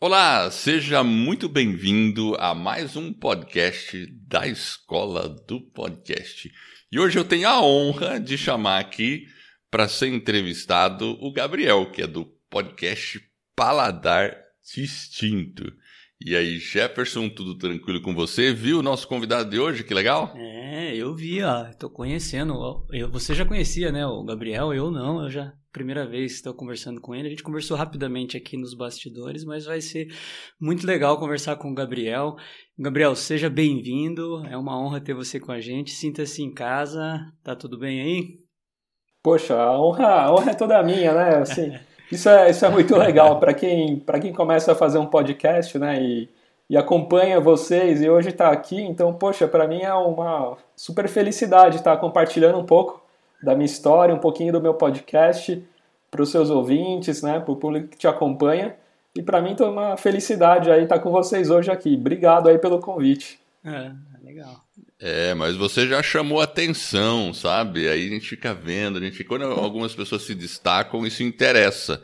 Olá, seja muito bem-vindo a mais um podcast da Escola do Podcast. E hoje eu tenho a honra de chamar aqui para ser entrevistado o Gabriel, que é do podcast Paladar Distinto. E aí, Jefferson, tudo tranquilo com você? Viu o nosso convidado de hoje? Que legal? É, eu vi, ó. Tô conhecendo. Eu, você já conhecia, né? O Gabriel, eu não. Eu já. Primeira vez estou conversando com ele. A gente conversou rapidamente aqui nos bastidores, mas vai ser muito legal conversar com o Gabriel. Gabriel, seja bem-vindo. É uma honra ter você com a gente. Sinta-se em casa. Tá tudo bem aí? Poxa, a honra, a honra é toda minha, né? Assim. Isso é, isso é muito legal para quem, quem começa a fazer um podcast, né? E, e acompanha vocês e hoje está aqui. Então, poxa, para mim é uma super felicidade estar compartilhando um pouco da minha história, um pouquinho do meu podcast para os seus ouvintes, né? Para o público que te acompanha. E para mim, é uma felicidade aí estar com vocês hoje aqui. Obrigado aí pelo convite. É, legal. É, mas você já chamou atenção, sabe? Aí a gente fica vendo, a gente quando algumas pessoas se destacam, isso interessa.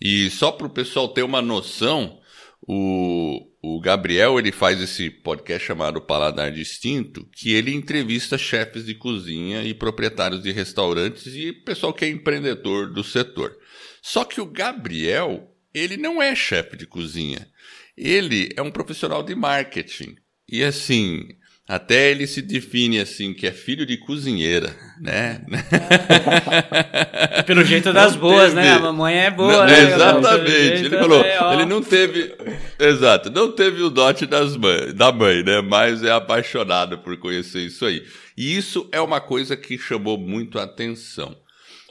E só para o pessoal ter uma noção, o, o Gabriel ele faz esse podcast chamado Paladar Distinto, que ele entrevista chefes de cozinha e proprietários de restaurantes e pessoal que é empreendedor do setor. Só que o Gabriel, ele não é chefe de cozinha. Ele é um profissional de marketing. E assim, até ele se define assim, que é filho de cozinheira, né? Pelo jeito das não boas, né? teve... né? A mamãe é boa, não, né? Exatamente. Ele falou, é, ele não teve, exato, não teve o dote das mãe, da mãe, né? Mas é apaixonado por conhecer isso aí. E isso é uma coisa que chamou muito a atenção.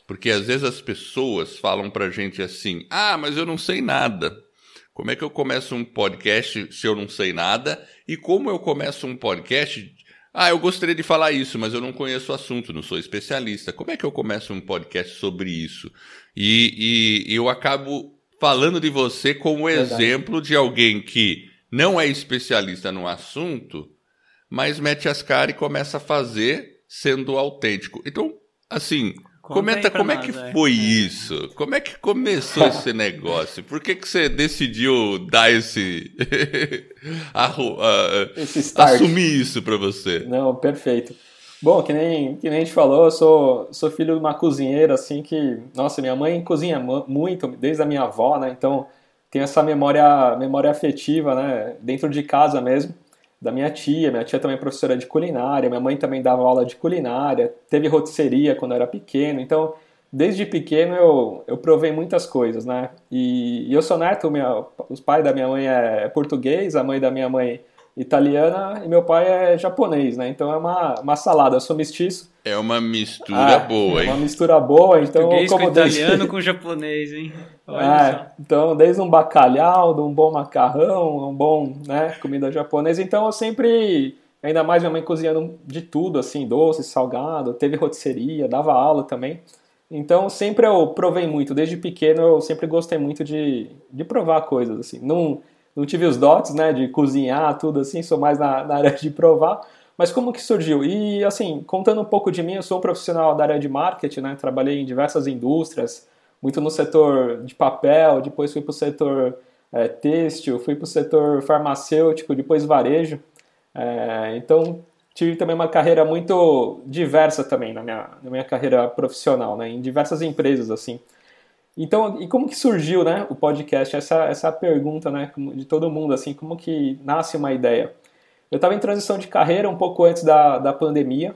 Porque às vezes as pessoas falam pra gente assim: "Ah, mas eu não sei nada". Como é que eu começo um podcast se eu não sei nada? E como eu começo um podcast? Ah, eu gostaria de falar isso, mas eu não conheço o assunto, não sou especialista. Como é que eu começo um podcast sobre isso? E, e, eu acabo falando de você como Verdade. exemplo de alguém que não é especialista no assunto, mas mete as caras e começa a fazer sendo autêntico. Então, assim, Comenta como é nós, é que foi isso. Como é que começou esse negócio? Por que, que você decidiu dar esse. esse assumir isso para você? Não, perfeito. Bom, que nem, que nem a gente falou, eu sou, sou filho de uma cozinheira, assim, que. Nossa, minha mãe cozinha muito, desde a minha avó, né? Então tem essa memória, memória afetiva, né? Dentro de casa mesmo da minha tia. Minha tia também é professora de culinária, minha mãe também dava aula de culinária, teve rotisseria quando eu era pequeno. Então, desde pequeno eu, eu provei muitas coisas, né? E, e eu sou neto, os pais da minha mãe é português, a mãe da minha mãe italiana e meu pai é japonês, né? Então é uma, uma salada. Eu sou mestiço. É uma mistura ah, boa, hein? É uma mistura boa, então Português como com desde... italiano com japonês, hein? É, então desde um bacalhau, de um bom macarrão, um bom, né, comida japonesa. Então eu sempre, ainda mais minha mãe cozinhando de tudo, assim, doce, salgado, teve rotisseria, dava aula também. Então sempre eu provei muito, desde pequeno eu sempre gostei muito de, de provar coisas, assim. Não não tive os dotes, né, de cozinhar, tudo assim, sou mais na, na, área de provar. Mas como que surgiu? E assim, contando um pouco de mim, eu sou um profissional da área de marketing, né, trabalhei em diversas indústrias, muito no setor de papel, depois fui para o setor é, têxtil, fui para o setor farmacêutico, depois varejo. É, então tive também uma carreira muito diversa também na minha, na minha carreira profissional, né, em diversas empresas assim. Então, e como que surgiu, né, o podcast? Essa, essa pergunta, né, de todo mundo, assim, como que nasce uma ideia? Eu estava em transição de carreira um pouco antes da, da pandemia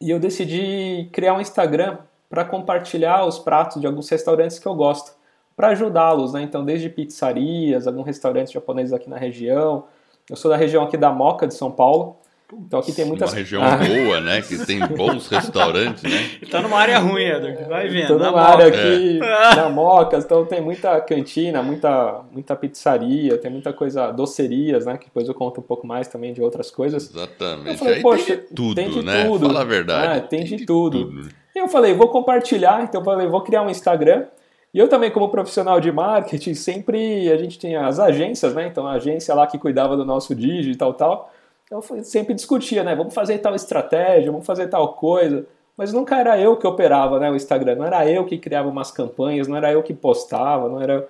e eu decidi criar um Instagram para compartilhar os pratos de alguns restaurantes que eu gosto, para ajudá-los, né? Então, desde pizzarias, alguns restaurantes japoneses aqui na região. Eu sou da região aqui da Moca, de São Paulo. Então aqui tem muitas... Uma região ah. boa, né? Que tem bons restaurantes, né? Tá numa área ruim, Edward. Vai vendo. Tô numa área aqui, é. na Moca, então tem muita cantina, muita, muita pizzaria, tem muita coisa, docerias, né? Que depois eu conto um pouco mais também de outras coisas. Exatamente. falei, Aí Poxa, tem de tudo, tem de né? Tudo. Fala a verdade. É, tem, tem, de, de tudo. tudo. E eu falei, vou compartilhar, então eu falei, vou criar um Instagram. E eu também, como profissional de marketing, sempre a gente tinha as agências, né? Então a agência lá que cuidava do nosso digital e tal, eu sempre discutia, né? Vamos fazer tal estratégia, vamos fazer tal coisa. Mas nunca era eu que operava né, o Instagram, não era eu que criava umas campanhas, não era eu que postava, não era.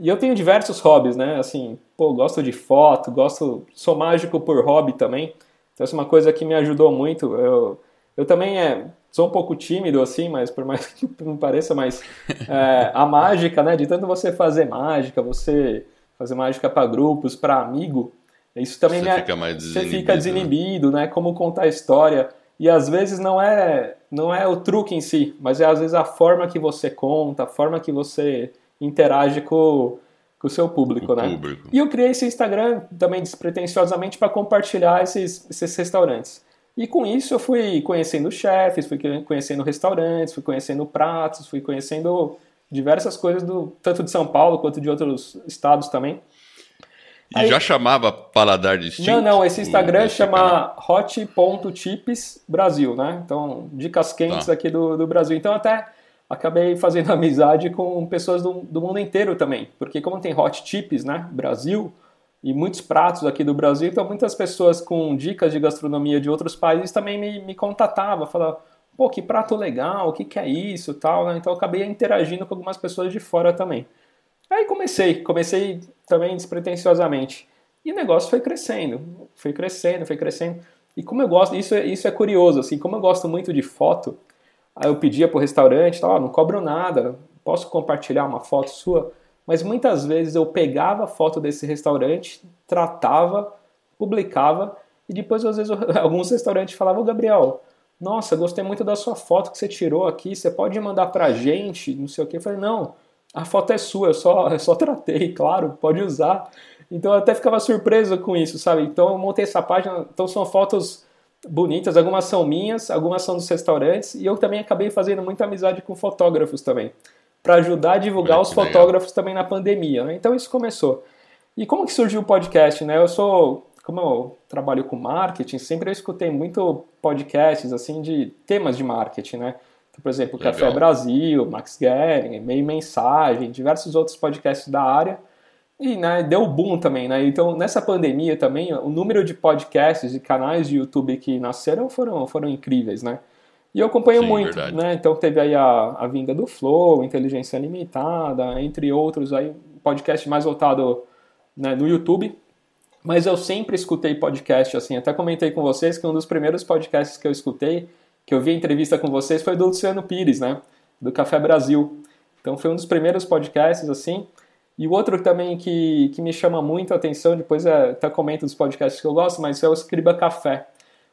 E eu tenho diversos hobbies, né? Assim, pô, gosto de foto, gosto, sou mágico por hobby também. Então, essa é uma coisa que me ajudou muito. Eu, eu também é, sou um pouco tímido, assim, mas por mais que não pareça, mas é, a mágica, né? De tanto você fazer mágica, você fazer mágica para grupos, para amigo, isso também você me, fica mais você fica desinibido, né? Como contar a história. E às vezes não é não é o truque em si, mas é às vezes a forma que você conta, a forma que você interage com, com o seu público, o né? Público. E eu criei esse Instagram também despretensiosamente para compartilhar esses, esses restaurantes. E com isso eu fui conhecendo chefes, fui conhecendo restaurantes, fui conhecendo pratos, fui conhecendo diversas coisas do tanto de São Paulo quanto de outros estados também. E Aí, já chamava Paladar Distinto? Não, não, esse Instagram esse chama hot.tips Brasil, né? Então, dicas quentes tá. aqui do, do Brasil. Então, até acabei fazendo amizade com pessoas do, do mundo inteiro também. Porque como tem Hot Tips, né? Brasil, e muitos pratos aqui do Brasil, então muitas pessoas com dicas de gastronomia de outros países também me, me contatavam, falavam, pô, que prato legal, o que, que é isso tal, né? Então acabei interagindo com algumas pessoas de fora também. Aí comecei, comecei também despretensiosamente. E o negócio foi crescendo, foi crescendo, foi crescendo. E como eu gosto, isso é, isso é curioso, assim, como eu gosto muito de foto, aí eu pedia pro restaurante, tal, não cobro nada, posso compartilhar uma foto sua? Mas muitas vezes eu pegava a foto desse restaurante, tratava, publicava, e depois às vezes alguns restaurantes falavam, Gabriel, nossa, gostei muito da sua foto que você tirou aqui, você pode mandar pra gente, não sei o que. Eu falei, não, a foto é sua, eu só, eu só tratei, claro, pode usar. Então eu até ficava surpreso com isso, sabe? Então eu montei essa página, então são fotos bonitas, algumas são minhas, algumas são dos restaurantes, e eu também acabei fazendo muita amizade com fotógrafos também, para ajudar a divulgar os fotógrafos também na pandemia, né? Então isso começou. E como que surgiu o podcast, né? Eu sou, como eu trabalho com marketing, sempre eu escutei muito podcasts assim de temas de marketing, né? Por exemplo, Legal. Café Brasil, Max Guerin, Meio Mensagem, diversos outros podcasts da área. E né, deu boom também, né? Então, nessa pandemia também, o número de podcasts e canais de YouTube que nasceram foram, foram incríveis, né? E eu acompanho Sim, muito, verdade. né? Então teve aí a, a vinda do Flow, Inteligência Limitada, entre outros aí, podcast mais voltado né, no YouTube. Mas eu sempre escutei podcast, assim, até comentei com vocês que um dos primeiros podcasts que eu escutei que eu vi a entrevista com vocês foi do Luciano Pires, né? Do Café Brasil. Então foi um dos primeiros podcasts, assim. E o outro também que, que me chama muito a atenção, depois é, até comento dos podcasts que eu gosto, mas é o Escriba Café.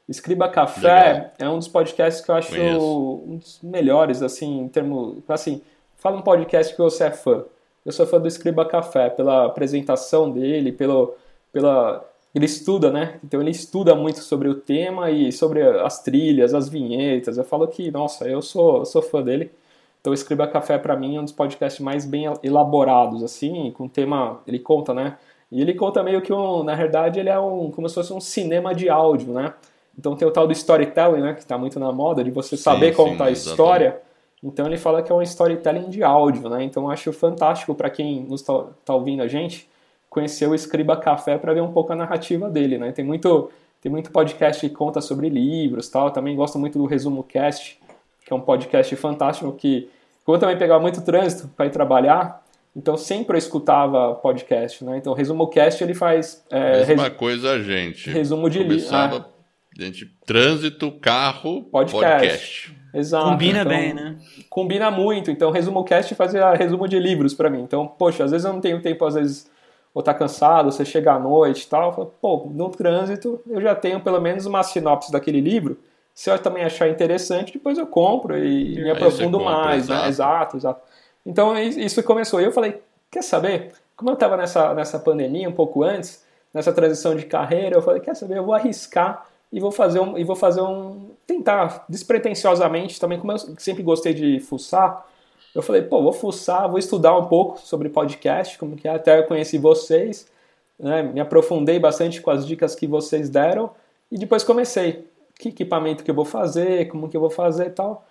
Escriba Café Legal. é um dos podcasts que eu acho Conheço. um dos melhores, assim, em termos. Assim, fala um podcast que você é fã. Eu sou fã do Escriba Café, pela apresentação dele, pelo, pela ele estuda, né? Então ele estuda muito sobre o tema e sobre as trilhas, as vinhetas. Eu falo que, nossa, eu sou, sou fã dele. Então Escriba Café para mim é um dos podcasts mais bem elaborados, assim, com tema, ele conta, né? E ele conta meio que um, na verdade, ele é um como se fosse um cinema de áudio, né? Então tem o tal do storytelling, né, que está muito na moda de você saber sim, contar sim, a história. Então ele fala que é um storytelling de áudio, né? Então eu acho fantástico para quem nos tá, tá ouvindo a gente conhecer o Escriba Café para ver um pouco a narrativa dele, né? Tem muito, tem muito podcast que conta sobre livros tal. Eu também gosto muito do Resumo Cast, que é um podcast fantástico que como eu também pegava muito trânsito para ir trabalhar, então sempre eu escutava podcast, né? Então o Resumo Cast ele faz é, mesma res... coisa a gente. Resumo de livro. Ah. Gente, trânsito, carro, podcast. podcast. Exato. Combina então, bem, né? Combina muito. Então, Resumo Cast fazia resumo de livros para mim. Então, poxa, às vezes eu não tenho tempo, às vezes, ou tá cansado, você chega à noite e tal, fala, pô, no trânsito eu já tenho pelo menos uma sinopse daquele livro. Se eu também achar interessante, depois eu compro e, me aprofundo compra, mais, exato. né? Exato, exato. Então isso começou. E eu falei, quer saber? Como eu estava nessa, nessa pandemia um pouco antes, nessa transição de carreira, eu falei, quer saber? Eu vou arriscar e vou fazer um, e vou fazer um, tentar despretensiosamente também, como eu sempre gostei de fuçar, eu falei, pô, vou fuçar, vou estudar um pouco sobre podcast, como que é, até eu conheci vocês, né, me aprofundei bastante com as dicas que vocês deram e depois comecei. Que equipamento que eu vou fazer, como que eu vou fazer e tal.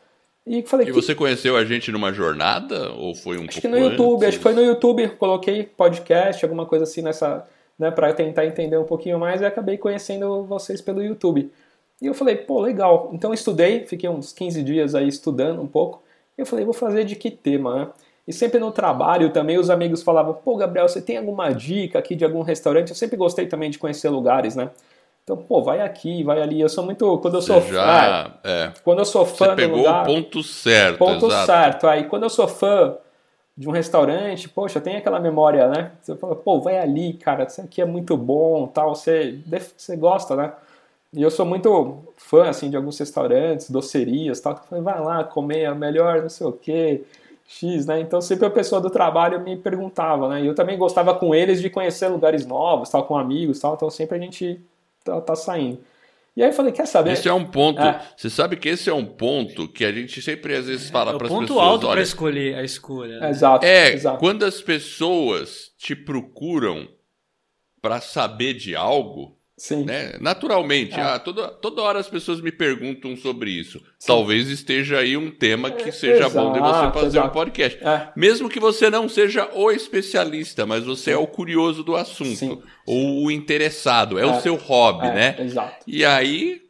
E, falei, e você que... conheceu a gente numa jornada ou foi um acho que no YouTube, antes? acho que foi no YouTube, coloquei podcast, alguma coisa assim nessa, né, para tentar entender um pouquinho mais e acabei conhecendo vocês pelo YouTube. E eu falei, pô, legal. Então eu estudei, fiquei uns 15 dias aí estudando um pouco. Eu falei, vou fazer de que tema, né? E sempre no trabalho também os amigos falavam: pô, Gabriel, você tem alguma dica aqui de algum restaurante? Eu sempre gostei também de conhecer lugares, né? Então, pô, vai aqui, vai ali. Eu sou muito. Quando eu sou Você já, fã. É, quando eu sou fã Você pegou lugar, o ponto certo. Ponto exato. certo. Aí, quando eu sou fã de um restaurante, poxa, tem aquela memória, né? Você fala, pô, vai ali, cara, isso aqui é muito bom, tal. Você, você gosta, né? E eu sou muito fã, assim, de alguns restaurantes, docerias, tal. Eu falei, vai lá comer, é melhor, não sei o quê. X, né? Então sempre a pessoa do trabalho me perguntava, né? E eu também gostava com eles de conhecer lugares novos, tal, com amigos, tal. Então sempre a gente tá, tá saindo. E aí eu falei, quer saber? Esse é um ponto. É. Você sabe que esse é um ponto que a gente sempre às vezes fala É para as pessoas. ponto alto para escolher a escolha. né? Exato, é exato. quando as pessoas te procuram para saber de algo, Sim. né? Naturalmente, É. ah, toda, toda hora as pessoas me perguntam sobre isso. Talvez esteja aí um tema que seja bom de você exato, fazer um exato. podcast. É. Mesmo que você não seja o especialista, mas você é o curioso do assunto, Sim. ou o interessado, é, É. o seu hobby, É, né? Exato. E aí,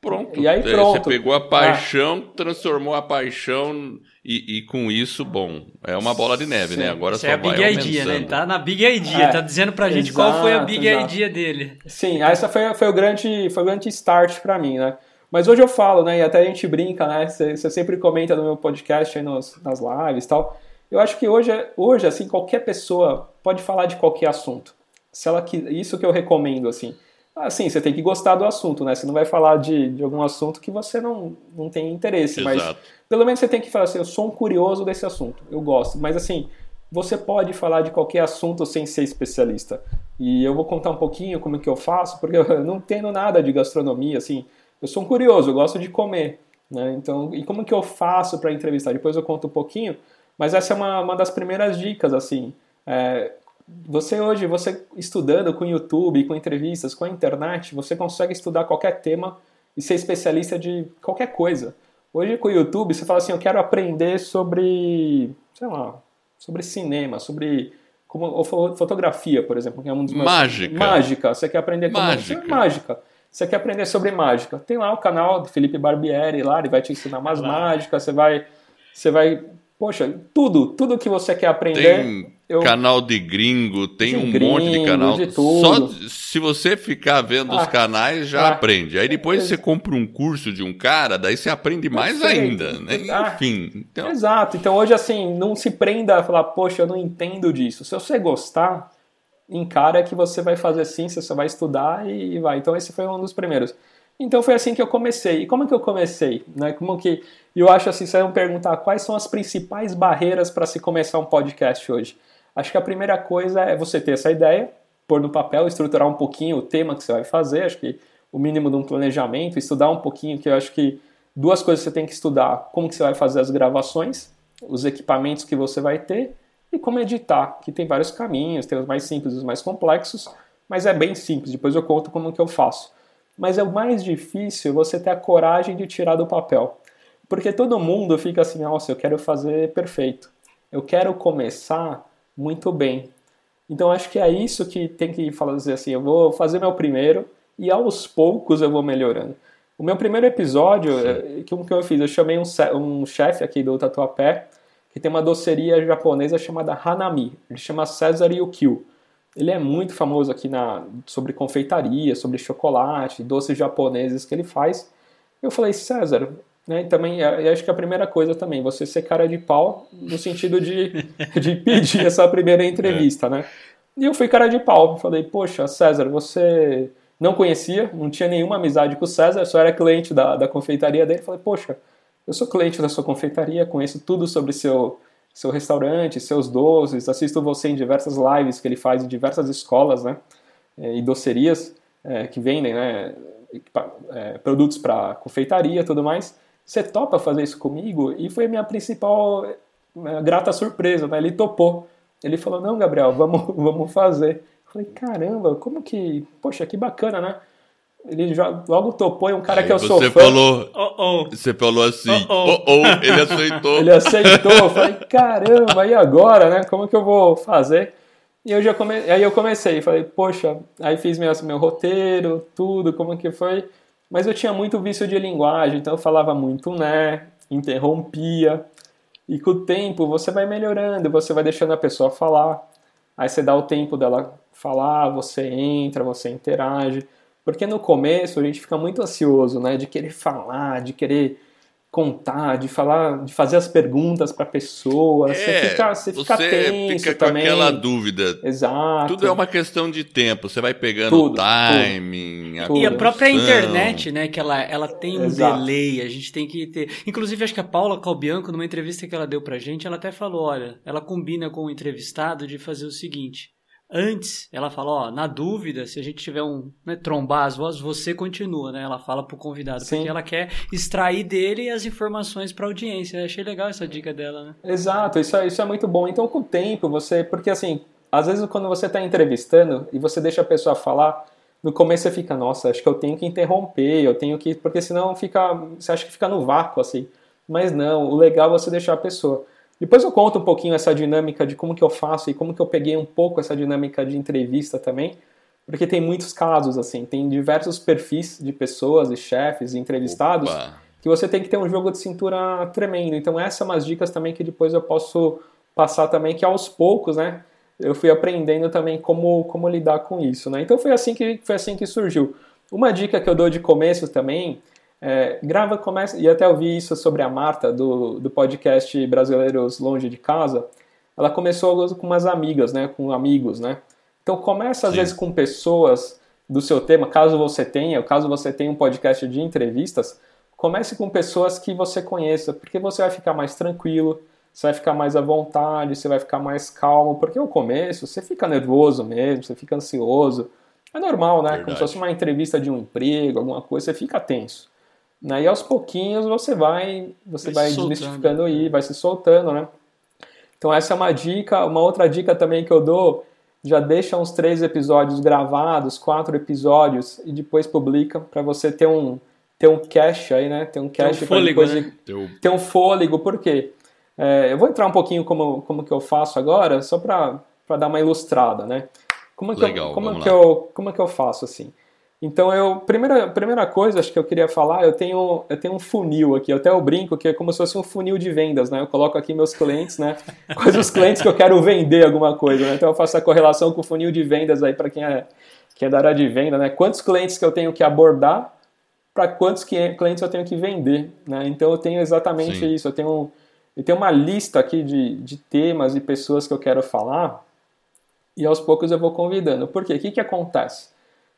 pronto. E aí, É, pronto. Você pegou a paixão, transformou a paixão e, e com isso, bom, é uma bola de neve, Sim. né? Agora Isso só é a vai Big Idea, né? Ele tá na Big Idea, É, tá dizendo pra gente qual foi a exato, Big exato. Idea dele. Sim, essa foi, foi, o grande, foi o grande start pra mim, né? Mas hoje eu falo, né? E até a gente brinca, né? Você você sempre comenta no meu podcast aí nos, nas lives e tal. Eu acho que hoje, hoje, assim, qualquer pessoa pode falar de qualquer assunto. Se ela isso que eu recomendo, assim. Assim, você tem que gostar do assunto, né? Você não vai falar de, de algum assunto que você não, não tem interesse. Mas Exato. pelo menos você tem que falar assim, eu sou um curioso desse assunto, eu gosto. Mas assim, você pode falar de qualquer assunto sem ser especialista. E eu vou contar um pouquinho como é que eu faço, porque eu não entendo nada de gastronomia, assim. Eu sou um curioso, eu gosto de comer, né? Então, e como que eu faço para entrevistar? Depois eu conto um pouquinho, mas essa é uma, uma das primeiras dicas, assim. É, você hoje, você estudando com YouTube, com entrevistas, com a internet, você consegue estudar qualquer tema e ser especialista de qualquer coisa. Hoje com o YouTube, você fala assim, eu quero aprender sobre, sei lá, sobre cinema, sobre como fotografia, por exemplo, que é um dos meus Mágica. Mágica, você quer aprender como Mágica. mágica. Você quer aprender sobre mágica? Tem lá o canal do Felipe Barbieri lá, ele vai te ensinar umas Lá. mágicas, você vai você vai, poxa, tudo, tudo que você quer aprender, Tem eu canal de gringo, tem De um gringo, monte de canal. de tudo. Só se você ficar vendo os Ah, canais, já ah. aprende. Aí depois Ex- você compra um curso de um cara, daí você aprende mais ainda. Né? Ah. Enfim. Então, Exato. Então hoje, assim, não se prenda a falar, poxa, eu não entendo disso. Se você gostar, encara que você vai fazer sim, você vai estudar e vai. Então esse foi um dos primeiros. Então foi assim que eu comecei. E como que eu comecei? Né? Como que eu acho assim, vocês vão perguntar quais são as principais barreiras para se começar um podcast hoje? Acho que a primeira coisa é você ter essa ideia, pôr no papel, estruturar um pouquinho o tema que você vai fazer. Acho que o mínimo de um planejamento, estudar um pouquinho, que eu acho que duas coisas você tem que estudar: como que você vai fazer as gravações, os equipamentos que você vai ter e como editar, que tem vários caminhos, tem os mais simples e os mais complexos, mas é bem simples. Depois eu conto como que eu faço. Mas é o mais difícil você ter a coragem de tirar do papel. Porque todo mundo fica assim, nossa, eu quero fazer perfeito. Eu quero começar muito bem. Então acho que é isso que tem que fazer assim, eu vou fazer meu primeiro e aos poucos eu vou melhorando. O meu primeiro episódio, eh, que o que eu fiz, eu chamei um, um chefe aqui do Tatuapé, que tem uma doceria japonesa chamada Hanami. Ele chama César Yukio. Ele é muito famoso aqui na, sobre confeitaria, sobre chocolate, doces japoneses que ele faz. Eu falei, César, né, e também, eu acho que a primeira coisa também, você ser cara de pau no sentido de, de pedir essa primeira entrevista, né? E eu fui cara de pau. Falei, poxa, César, você não conhecia, não tinha nenhuma amizade com o César, só era cliente da, da confeitaria dele. Falei, poxa, eu sou cliente da sua confeitaria, conheço tudo sobre seu, seu restaurante, seus doces, assisto você em diversas lives que ele faz em diversas escolas, né? E docerias eh, que vendem, né? eh, produtos para confeitaria e tudo mais. Você topa fazer isso comigo? E foi a minha principal eh, grata surpresa, né? Ele topou. Ele falou, não, Gabriel, vamos, vamos fazer. Eu falei, caramba, como que... Poxa, que bacana, né? Ele já logo topou, é um cara aí que eu você sou fã. falou, Oh, oh. você falou assim, Oh, oh, oh. oh, ele aceitou. Ele aceitou, eu falei, caramba, e agora, né? Como que eu vou fazer? E eu já come... aí eu comecei, falei, poxa, aí fiz meu, meu roteiro, tudo, como que foi. Mas eu tinha muito vício de linguagem, então eu falava muito né, interrompia. E com o tempo você vai melhorando, você vai deixando a pessoa falar. Aí você dá o tempo dela falar, você entra, você interage. Porque no começo a gente fica muito ansioso, né? De querer falar, de querer contar, de falar, de fazer as perguntas para a pessoa. É, você fica, você fica você tenso fica com também. aquela dúvida. Exato. Tudo é uma questão de tempo. Você vai pegando tudo, o timing. Tudo. A e a própria internet, né? Que ela, ela tem um Exato. delay. A gente tem que ter. Inclusive, acho que a Paula Calbianco, numa entrevista que ela deu pra gente, ela até falou: olha, ela combina com o entrevistado de fazer o seguinte Antes, ela fala, ó, na dúvida, se a gente tiver um, né, trombar as vozes, você continua, né? Ela fala pro convidado, Sim. porque ela quer extrair dele as informações para audiência. Eu achei legal essa dica dela, né? Exato, isso é, isso é muito bom. Então, com o tempo, você, porque assim, às vezes quando você está entrevistando e você deixa a pessoa falar, no começo você fica, nossa, acho que eu tenho que interromper, eu tenho que, porque senão fica, você acha que fica no vácuo assim. Mas não, o legal é você deixar a pessoa. Depois eu conto um pouquinho essa dinâmica de como que eu faço e como que eu peguei um pouco essa dinâmica de entrevista também, porque tem muitos casos assim, tem diversos perfis de pessoas e chefes e entrevistados Opa. que você tem que ter um jogo de cintura tremendo. Então essas são umas dicas também que depois eu posso passar também que aos poucos, né, eu fui aprendendo também como como lidar com isso, né? Então foi assim que foi assim que surgiu. Uma dica que eu dou de começo também é, grava, começa, e até ouvi isso sobre a Marta, do, do podcast Brasileiros Longe de Casa. Ela começou com umas amigas, né, com amigos, né? Então começa às Sim. vezes com pessoas do seu tema, caso você tenha, caso você tenha um podcast de entrevistas, comece com pessoas que você conheça, porque você vai ficar mais tranquilo, você vai ficar mais à vontade, você vai ficar mais calmo, porque o começo você fica nervoso mesmo, você fica ansioso. É normal, né? Verdade. Como se fosse uma entrevista de um emprego, alguma coisa, você fica tenso. Né? E aos pouquinhos você vai, você vai, vai desmistificando aí, vai se soltando, né? Então essa é uma dica. Uma outra dica também que eu dou, já deixa uns três episódios gravados, quatro episódios e depois publica para você ter um ter um cache aí, né? Ter um cache para depois né? ter um fôlego. Por quê? É, eu vou entrar um pouquinho como como que eu faço agora, só para dar uma ilustrada, né? Como que Legal, eu, como que eu como que eu faço assim? Então eu primeira primeira coisa acho que eu queria falar, eu tenho eu tenho um funil aqui, eu até eu brinco que é como se fosse um funil de vendas, né? Eu coloco aqui meus clientes, né? Quais os clientes que eu quero vender alguma coisa, né? Então eu faço a correlação com o funil de vendas aí para quem é quem é da área de venda, né? Quantos clientes que eu tenho que abordar para quantos clientes eu tenho que vender, né? Então eu tenho exatamente Sim. isso, eu tenho eu tenho uma lista aqui de, de temas e pessoas que eu quero falar e aos poucos eu vou convidando. Por quê? O que, que acontece?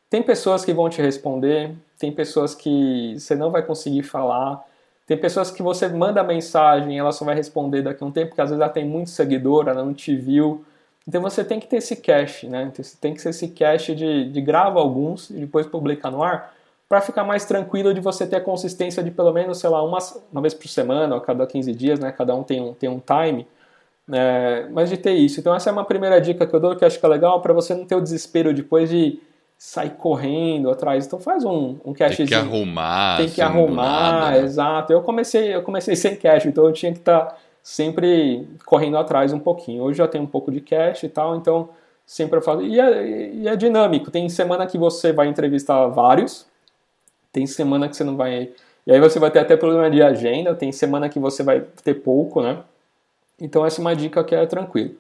Tem pessoas que vão te responder, tem pessoas que você não vai conseguir falar, tem pessoas que você manda mensagem e ela só vai responder daqui a um tempo, porque às vezes ela tem muito seguidor, ela não te viu. Então você tem que ter esse cache, né? Tem que ser esse cache de, de grava alguns e depois publica no ar, para ficar mais tranquilo de você ter a consistência de pelo menos, sei lá, uma, uma vez por semana, ou a cada 15 dias, né? Cada um tem um, tem um time. É, mas de ter isso. Então essa é uma primeira dica que eu dou que eu acho que é legal para você não ter o desespero depois de sair correndo atrás. Então faz um, um cachezinho. Tem que arrumar. Tem que assim, arrumar, né? exato. Eu comecei, eu comecei sem cache, então eu tinha que estar tá sempre correndo atrás um pouquinho. Hoje já tenho um pouco de cache e tal, então sempre eu faço. E é, e é dinâmico. Tem semana que você vai entrevistar vários, tem semana que você não vai. E aí você vai ter até problema de agenda, tem semana que você vai ter pouco, né? Então essa é uma dica que é tranquilo.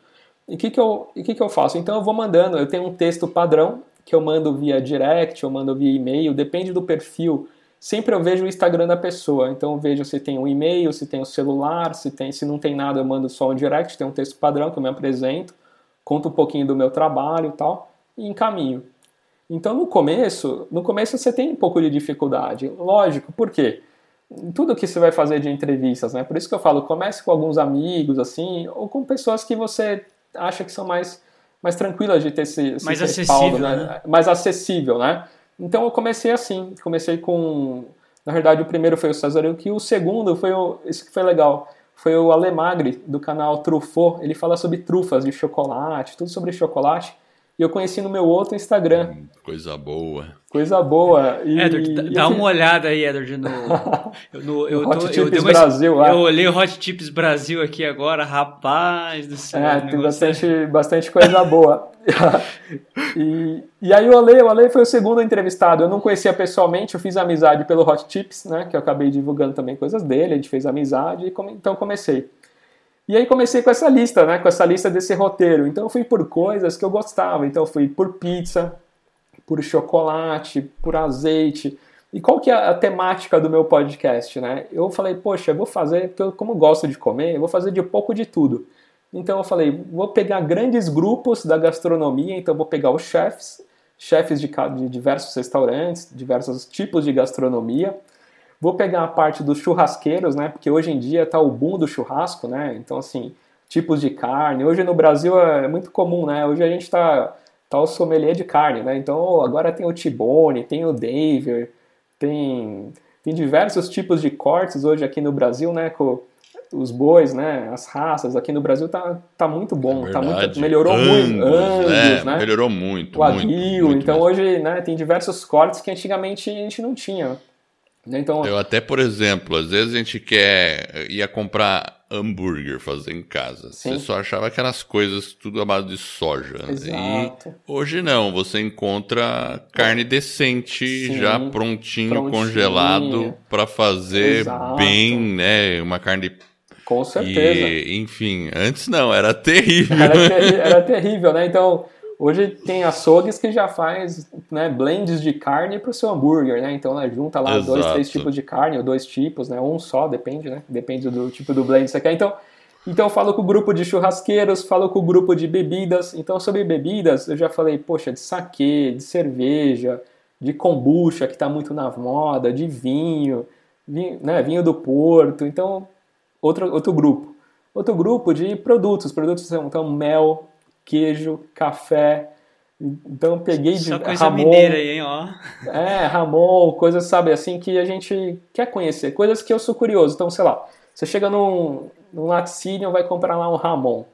E o que, que, eu, que, que eu faço? Então eu vou mandando, eu tenho um texto padrão, que eu mando via direct, eu mando via e-mail, depende do perfil. Sempre eu vejo o Instagram da pessoa, então eu vejo se tem um e-mail, se tem o um celular, se tem, se não tem nada eu mando só um direct, tem um texto padrão que eu me apresento, conto um pouquinho do meu trabalho e tal, e encaminho. Então no começo, no começo você tem um pouco de dificuldade, lógico, por quê? Tudo que você vai fazer de entrevistas, né? Por isso que eu falo, comece com alguns amigos, assim, ou com pessoas que você acha que são mais mais tranquila de ter esse, esse mais acessível, né? né? Mais acessível, né? Então eu comecei assim, comecei com, na verdade o primeiro foi o César que o segundo foi o, esse que foi legal, foi o Alemagre do canal Truffaut, ele fala sobre trufas de chocolate, tudo sobre chocolate. E eu conheci no meu outro Instagram. Hum, coisa boa. Coisa boa. E, Edward, dá, dá uma olhada aí, Edward, no, no eu, Hot tô, Tips eu Brasil. Uma, eu olhei o Hot Tips Brasil aqui agora, rapaz do céu. É, tem bastante, bastante coisa boa. e, e aí o Ale, o Ale foi o segundo entrevistado. Eu não conhecia pessoalmente, eu fiz amizade pelo Hot Tips, né? Que eu acabei divulgando também coisas dele, a gente fez amizade, e come, então comecei. E aí comecei com essa lista, né? Com essa lista desse roteiro. Então eu fui por coisas que eu gostava. Então eu fui por pizza, por chocolate, por azeite. E qual que é a temática do meu podcast, né? Eu falei, poxa, eu vou fazer, porque eu, como gosto de comer, eu vou fazer de pouco de tudo. Então eu falei, vou pegar grandes grupos da gastronomia, então vou pegar os chefs, chefes de, de diversos restaurantes, diversos tipos de gastronomia. Vou pegar a parte dos churrasqueiros, né? Porque hoje em dia tá o boom do churrasco, né? Então, assim, tipos de carne. Hoje no Brasil é muito comum, né? Hoje a gente tá, tá o sommelier de carne, né? Então agora tem o T-bone, tem o Daver, tem, tem diversos tipos de cortes hoje aqui no Brasil, né? Com os bois, né? As raças aqui no Brasil tá, tá muito bom, é tá muito, melhorou Angus, muito. Angus, é, né? Melhorou muito. O aguil, então mesmo. hoje, né? Tem diversos cortes que antigamente a gente não tinha. Né? Então, eu até, por exemplo, às vezes a gente quer ia comprar hambúrguer fazer em casa. Sim. Você só achava aquelas coisas tudo à base de soja. Exato. E hoje não, você encontra carne decente, Sim. já prontinho, prontinho. congelado para fazer Exato. bem, né? Uma carne com certeza. E, enfim, antes não, era terrível. Era, era terrível, né? Então, Hoje tem açougues que já faz né, blends de carne para o seu hambúrguer, né? Então ela junta lá Exato. dois, três tipos de carne, ou dois tipos, né? Um só, depende, né? Depende do tipo do blend que você quer. Então, então eu falo com o grupo de churrasqueiros, falo com o grupo de bebidas. Então sobre bebidas, eu já falei, poxa, de saquê, de cerveja, de kombucha, que está muito na moda, de vinho, vinho, né, vinho do Porto. Então, outro, outro grupo. Outro grupo de produtos. Produtos são então, mel, queijo, café. Então eu peguei Só de coisa Ramon, mineira aí, hein, ó. É, Ramon, coisas, sabe, assim, que a gente quer conhecer, coisas que eu sou curioso. Então, sei lá, você chega num, num laticínio vai comprar lá um Ramon.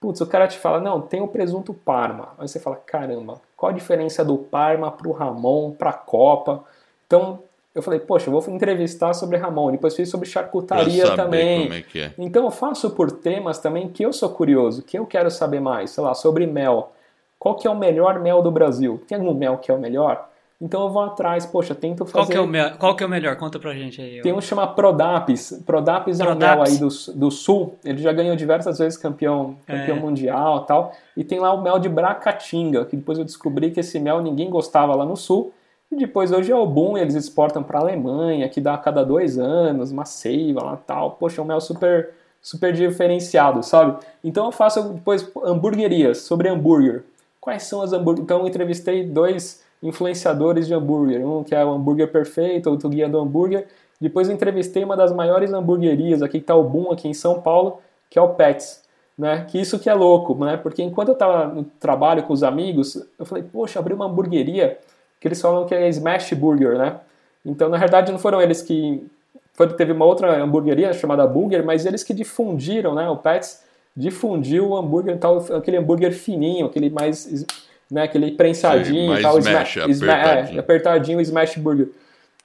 Putz, o cara te fala, não, tem o presunto Parma. Aí você fala, caramba, qual a diferença do Parma pro Ramon, pra Copa? Então, eu falei, poxa, eu vou entrevistar sobre Ramon, depois fiz sobre charcutaria também. É é. Então eu faço por temas também que eu sou curioso, que eu quero saber mais, sei lá, sobre mel. Qual que é o melhor mel do Brasil? Tem algum mel que é o melhor? Então eu vou atrás, poxa, tento fazer. Qual que é o, mel, qual que é o melhor? Conta pra gente aí. Tem um chamado Prodapis. Prodapis, Prodapis, é um mel aí do, do sul. Ele já ganhou diversas vezes campeão, campeão é. mundial tal. E tem lá o mel de Bracatinga, que depois eu descobri que esse mel ninguém gostava lá no sul. Depois hoje é o boom, eles exportam para a Alemanha, que dá a cada dois anos, uma seiva lá tal. Poxa, é um mel super, super diferenciado, sabe? Então eu faço depois hamburguerias, sobre hambúrguer. Quais são as hambúrgueres? Então eu entrevistei dois influenciadores de hambúrguer, um que é o hambúrguer perfeito, outro guia do hambúrguer. Depois eu entrevistei uma das maiores hamburguerias aqui que está o boom aqui em São Paulo, que é o Pets. Né? Que isso que é louco, né? Porque enquanto eu estava no trabalho com os amigos, eu falei, poxa, abri uma hamburgueria que eles falam que é Smash Burger, né? Então, na verdade, não foram eles que... Foi, teve uma outra hamburgueria chamada Burger, mas eles que difundiram, né? O Pets difundiu o hambúrguer, tal, aquele hambúrguer fininho, aquele mais... Né, aquele prensadinho Sim, tal, smash, smash, apertadinho. É, apertadinho, Smash Burger.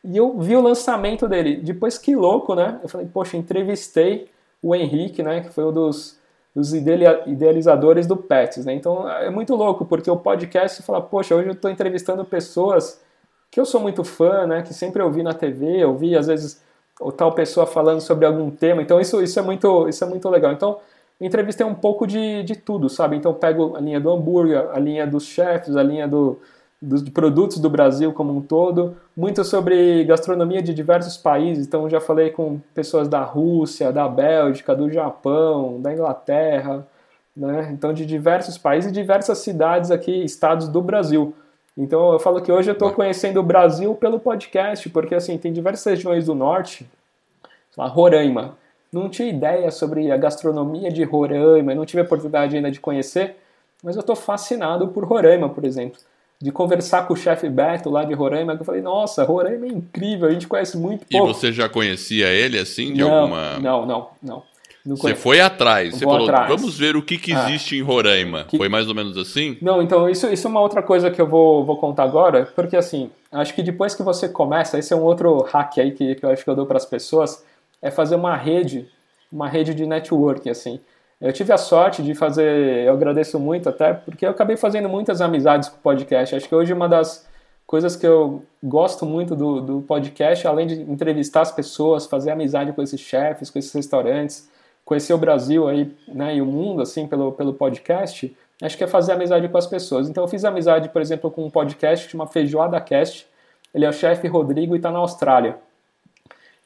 E eu vi o lançamento dele. Depois, que louco, né? Eu falei, poxa, entrevistei o Henrique, né? Que foi um dos dos idealizadores do Pets, né? Então é muito louco, porque o podcast fala, poxa, hoje eu estou entrevistando pessoas que eu sou muito fã, né? Que sempre ouvi na TV, ouvi às vezes tal pessoa falando sobre algum tema. Então isso, isso é muito isso é muito legal. Então entrevistei um pouco de, de tudo, sabe? Então pego a linha do hambúrguer, a linha dos chefs, a linha do, dos produtos do Brasil como um todo, muito sobre gastronomia de diversos países. Então já falei com pessoas da Rússia, da Bélgica, do Japão, da Inglaterra, né? Então de diversos países e diversas cidades aqui, estados do Brasil. Então eu falo que hoje eu estou conhecendo o Brasil pelo podcast, porque assim tem diversas regiões do norte, lá Roraima. Não tinha ideia sobre a gastronomia de Roraima, não tive a oportunidade ainda de conhecer, mas eu estou fascinado por Roraima, por exemplo de conversar com o chefe Beto lá de Roraima, que eu falei, nossa, Roraima é incrível, a gente conhece muito pouco. E você já conhecia ele assim, de não, alguma... Não, não, não. não você foi atrás, você falou, atrás. vamos ver o que, que ah. existe ah, em Roraima. Que... Foi mais ou menos assim? Não, então isso, isso é uma outra coisa que eu vou, vou contar agora, porque assim, acho que depois que você começa, esse é um outro hack aí que, que eu acho que eu dou para as pessoas, é fazer uma rede, uma rede de networking, assim. Eu tive a sorte de fazer, eu agradeço muito até, porque eu acabei fazendo muitas amizades com o podcast. Acho que hoje uma das coisas que eu gosto muito do, do podcast, além de entrevistar as pessoas, fazer amizade com esses chefes, com esses restaurantes, conhecer o Brasil aí, né, e o mundo, assim, pelo, pelo podcast, acho que é fazer amizade com as pessoas. Então eu fiz amizade, por exemplo, com um podcast que chama Feijoada Cast. Ele é o chefe Rodrigo e está na Austrália.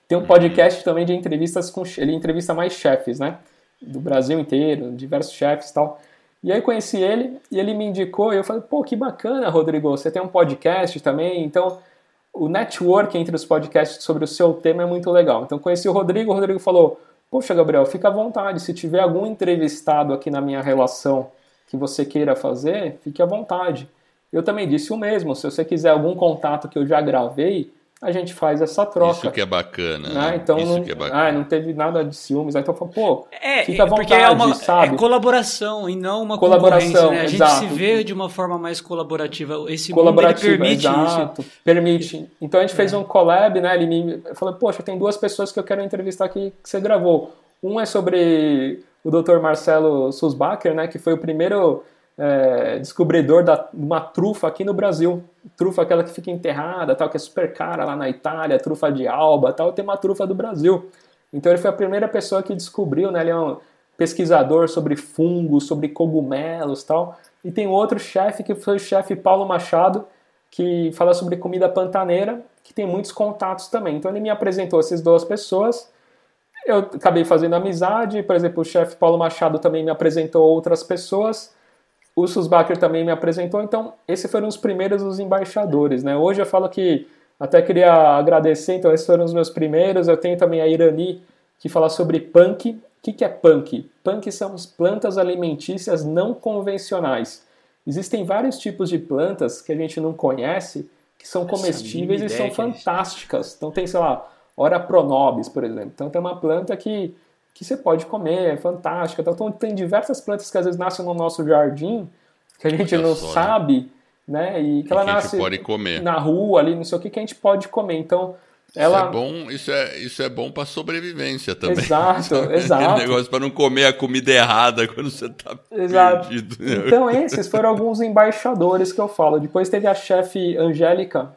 Tem um podcast também de entrevistas com. Ele entrevista mais chefes, né? Do Brasil inteiro, diversos chefes e tal. E aí conheci ele e ele me indicou e eu falei, pô, que bacana, Rodrigo, você tem um podcast também, então o network entre os podcasts sobre o seu tema é muito legal. Então conheci o Rodrigo, o Rodrigo falou, poxa, Gabriel, fica à vontade, se tiver algum entrevistado aqui na minha relação que você queira fazer, fique à vontade. Eu também disse o mesmo, se você quiser algum contato que eu já gravei, a gente faz essa troca. Isso que é bacana. Né? Então, Isso não, que é bacana. Ah, não teve nada de ciúmes. Aí então falou, pô, é, fica à vontade, é uma, sabe? É colaboração e não uma colaboração. Né? A gente se vê de uma forma mais colaborativa. Esse colaborativa, mundo permite exato, isso. Permite. Então a gente fez é. um collab, né? Ele me falou, poxa, tem duas pessoas que eu quero entrevistar aqui que você gravou. Um é sobre o Dr. Marcelo Susbacher, né? Que foi o primeiro é, descobridor de uma trufa aqui no Brasil. Trufa aquela que fica enterrada, tal, que é super cara lá na Itália, trufa de alba, tal, tem uma trufa do Brasil. Então ele foi a primeira pessoa que descobriu, né? Ele é um pesquisador sobre fungos, sobre cogumelos, tal. E tem outro chefe que foi o chefe Paulo Machado, que fala sobre comida pantaneira, que tem muitos contatos também. Então ele me apresentou essas duas pessoas. Eu acabei fazendo amizade, por exemplo, o chefe Paulo Machado também me apresentou outras pessoas o Susbacher também me apresentou, então esses foram os primeiros os embaixadores, né? Hoje eu falo que até queria agradecer, então esses foram os meus primeiros. Eu tenho também a Irani que fala sobre punk. O que, que é punk? Punk são as plantas alimentícias não convencionais. Existem vários tipos de plantas que a gente não conhece que são comestíveis e são fantásticas. Então tem, sei lá, Ora pronobis, por exemplo. Então tem uma planta que que você pode comer, é fantástica. Então tem diversas plantas que às vezes nascem no nosso jardim, que a gente Olha não só, né? sabe, né? E que ela nasce pode comer. na rua ali, não sei o que, que a gente pode comer. Então, ela... Isso é bom, isso é, isso é bom para sobrevivência também. Exato, exato. Aquele negócio para não comer a comida errada quando você está perdido. Então esses foram alguns embaixadores que eu falo. Depois teve a chefe Angélica,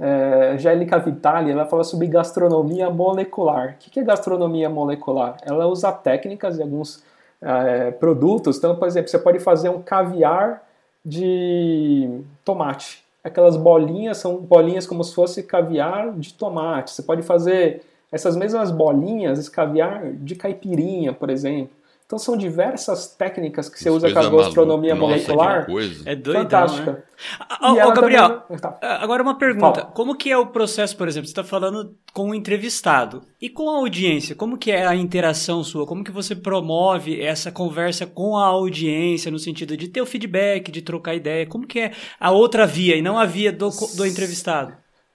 é, Angélica Vitali, ela fala sobre gastronomia molecular. O que é gastronomia molecular? Ela usa técnicas e alguns é, produtos. Então, por exemplo, você pode fazer um caviar de tomate. Aquelas bolinhas são bolinhas como se fosse caviar de tomate. Você pode fazer essas mesmas bolinhas, esse caviar de caipirinha, por exemplo. Então são diversas técnicas que você usa com a gastronomia maluca. molecular. Nossa, é doidão, fantástica. Né? Oh, oh, Gabriel, também... tá. agora uma pergunta. Fala. Como que é o processo, por exemplo, você está falando com o um entrevistado e com a audiência, como que é a interação sua? Como que você promove essa conversa com a audiência no sentido de ter o feedback, de trocar ideia? Como que é a outra via e não a via do, do entrevistado?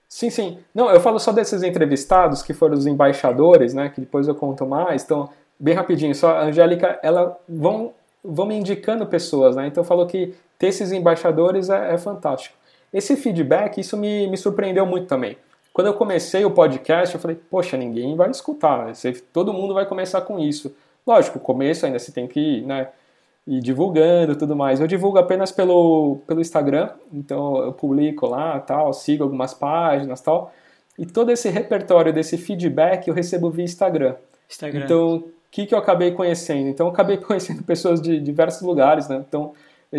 Sim, sim. Não, eu falo só desses entrevistados que foram os embaixadores, né? Que depois eu conto mais. Então, bem rapidinho, só a Angélica, ela vão, vão me indicando pessoas, né? Então falou que ter esses embaixadores é, é fantástico. Esse feedback, isso me, me surpreendeu muito também. Quando eu comecei o podcast, eu falei, poxa, ninguém vai escutar, né? todo mundo vai começar com isso. Lógico, o começo ainda se tem que ir, né, ir divulgando tudo mais. Eu divulgo apenas pelo, pelo Instagram, então eu publico lá, tal, sigo algumas páginas, tal. E todo esse repertório desse feedback eu recebo via Instagram. Instagram. Então, que, que eu acabei conhecendo? Então, eu acabei conhecendo pessoas de diversos lugares, né? Então,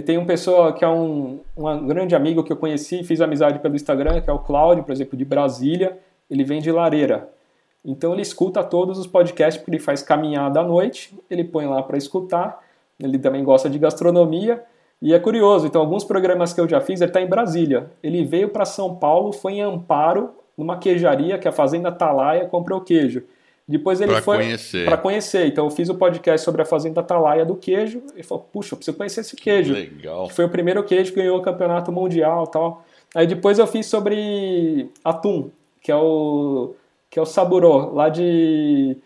tenho uma pessoa que é um, um grande amigo que eu conheci, fiz amizade pelo Instagram, que é o Cláudio, por exemplo, de Brasília. Ele vem de Lareira. Então, ele escuta todos os podcasts, porque ele faz caminhada à noite, ele põe lá para escutar. Ele também gosta de gastronomia. E é curioso, então, alguns programas que eu já fiz, ele está em Brasília. Ele veio para São Paulo, foi em Amparo, numa queijaria, que é a Fazenda Atalaia, comprou queijo. Depois ele pra foi para conhecer. Então eu fiz o podcast sobre a fazenda Atalaia do queijo. Ele falou: "Puxa, eu preciso conhecer esse queijo". Legal. Foi o primeiro queijo que ganhou o campeonato mundial, tal. Aí depois eu fiz sobre atum, que é o que é o saburó lá de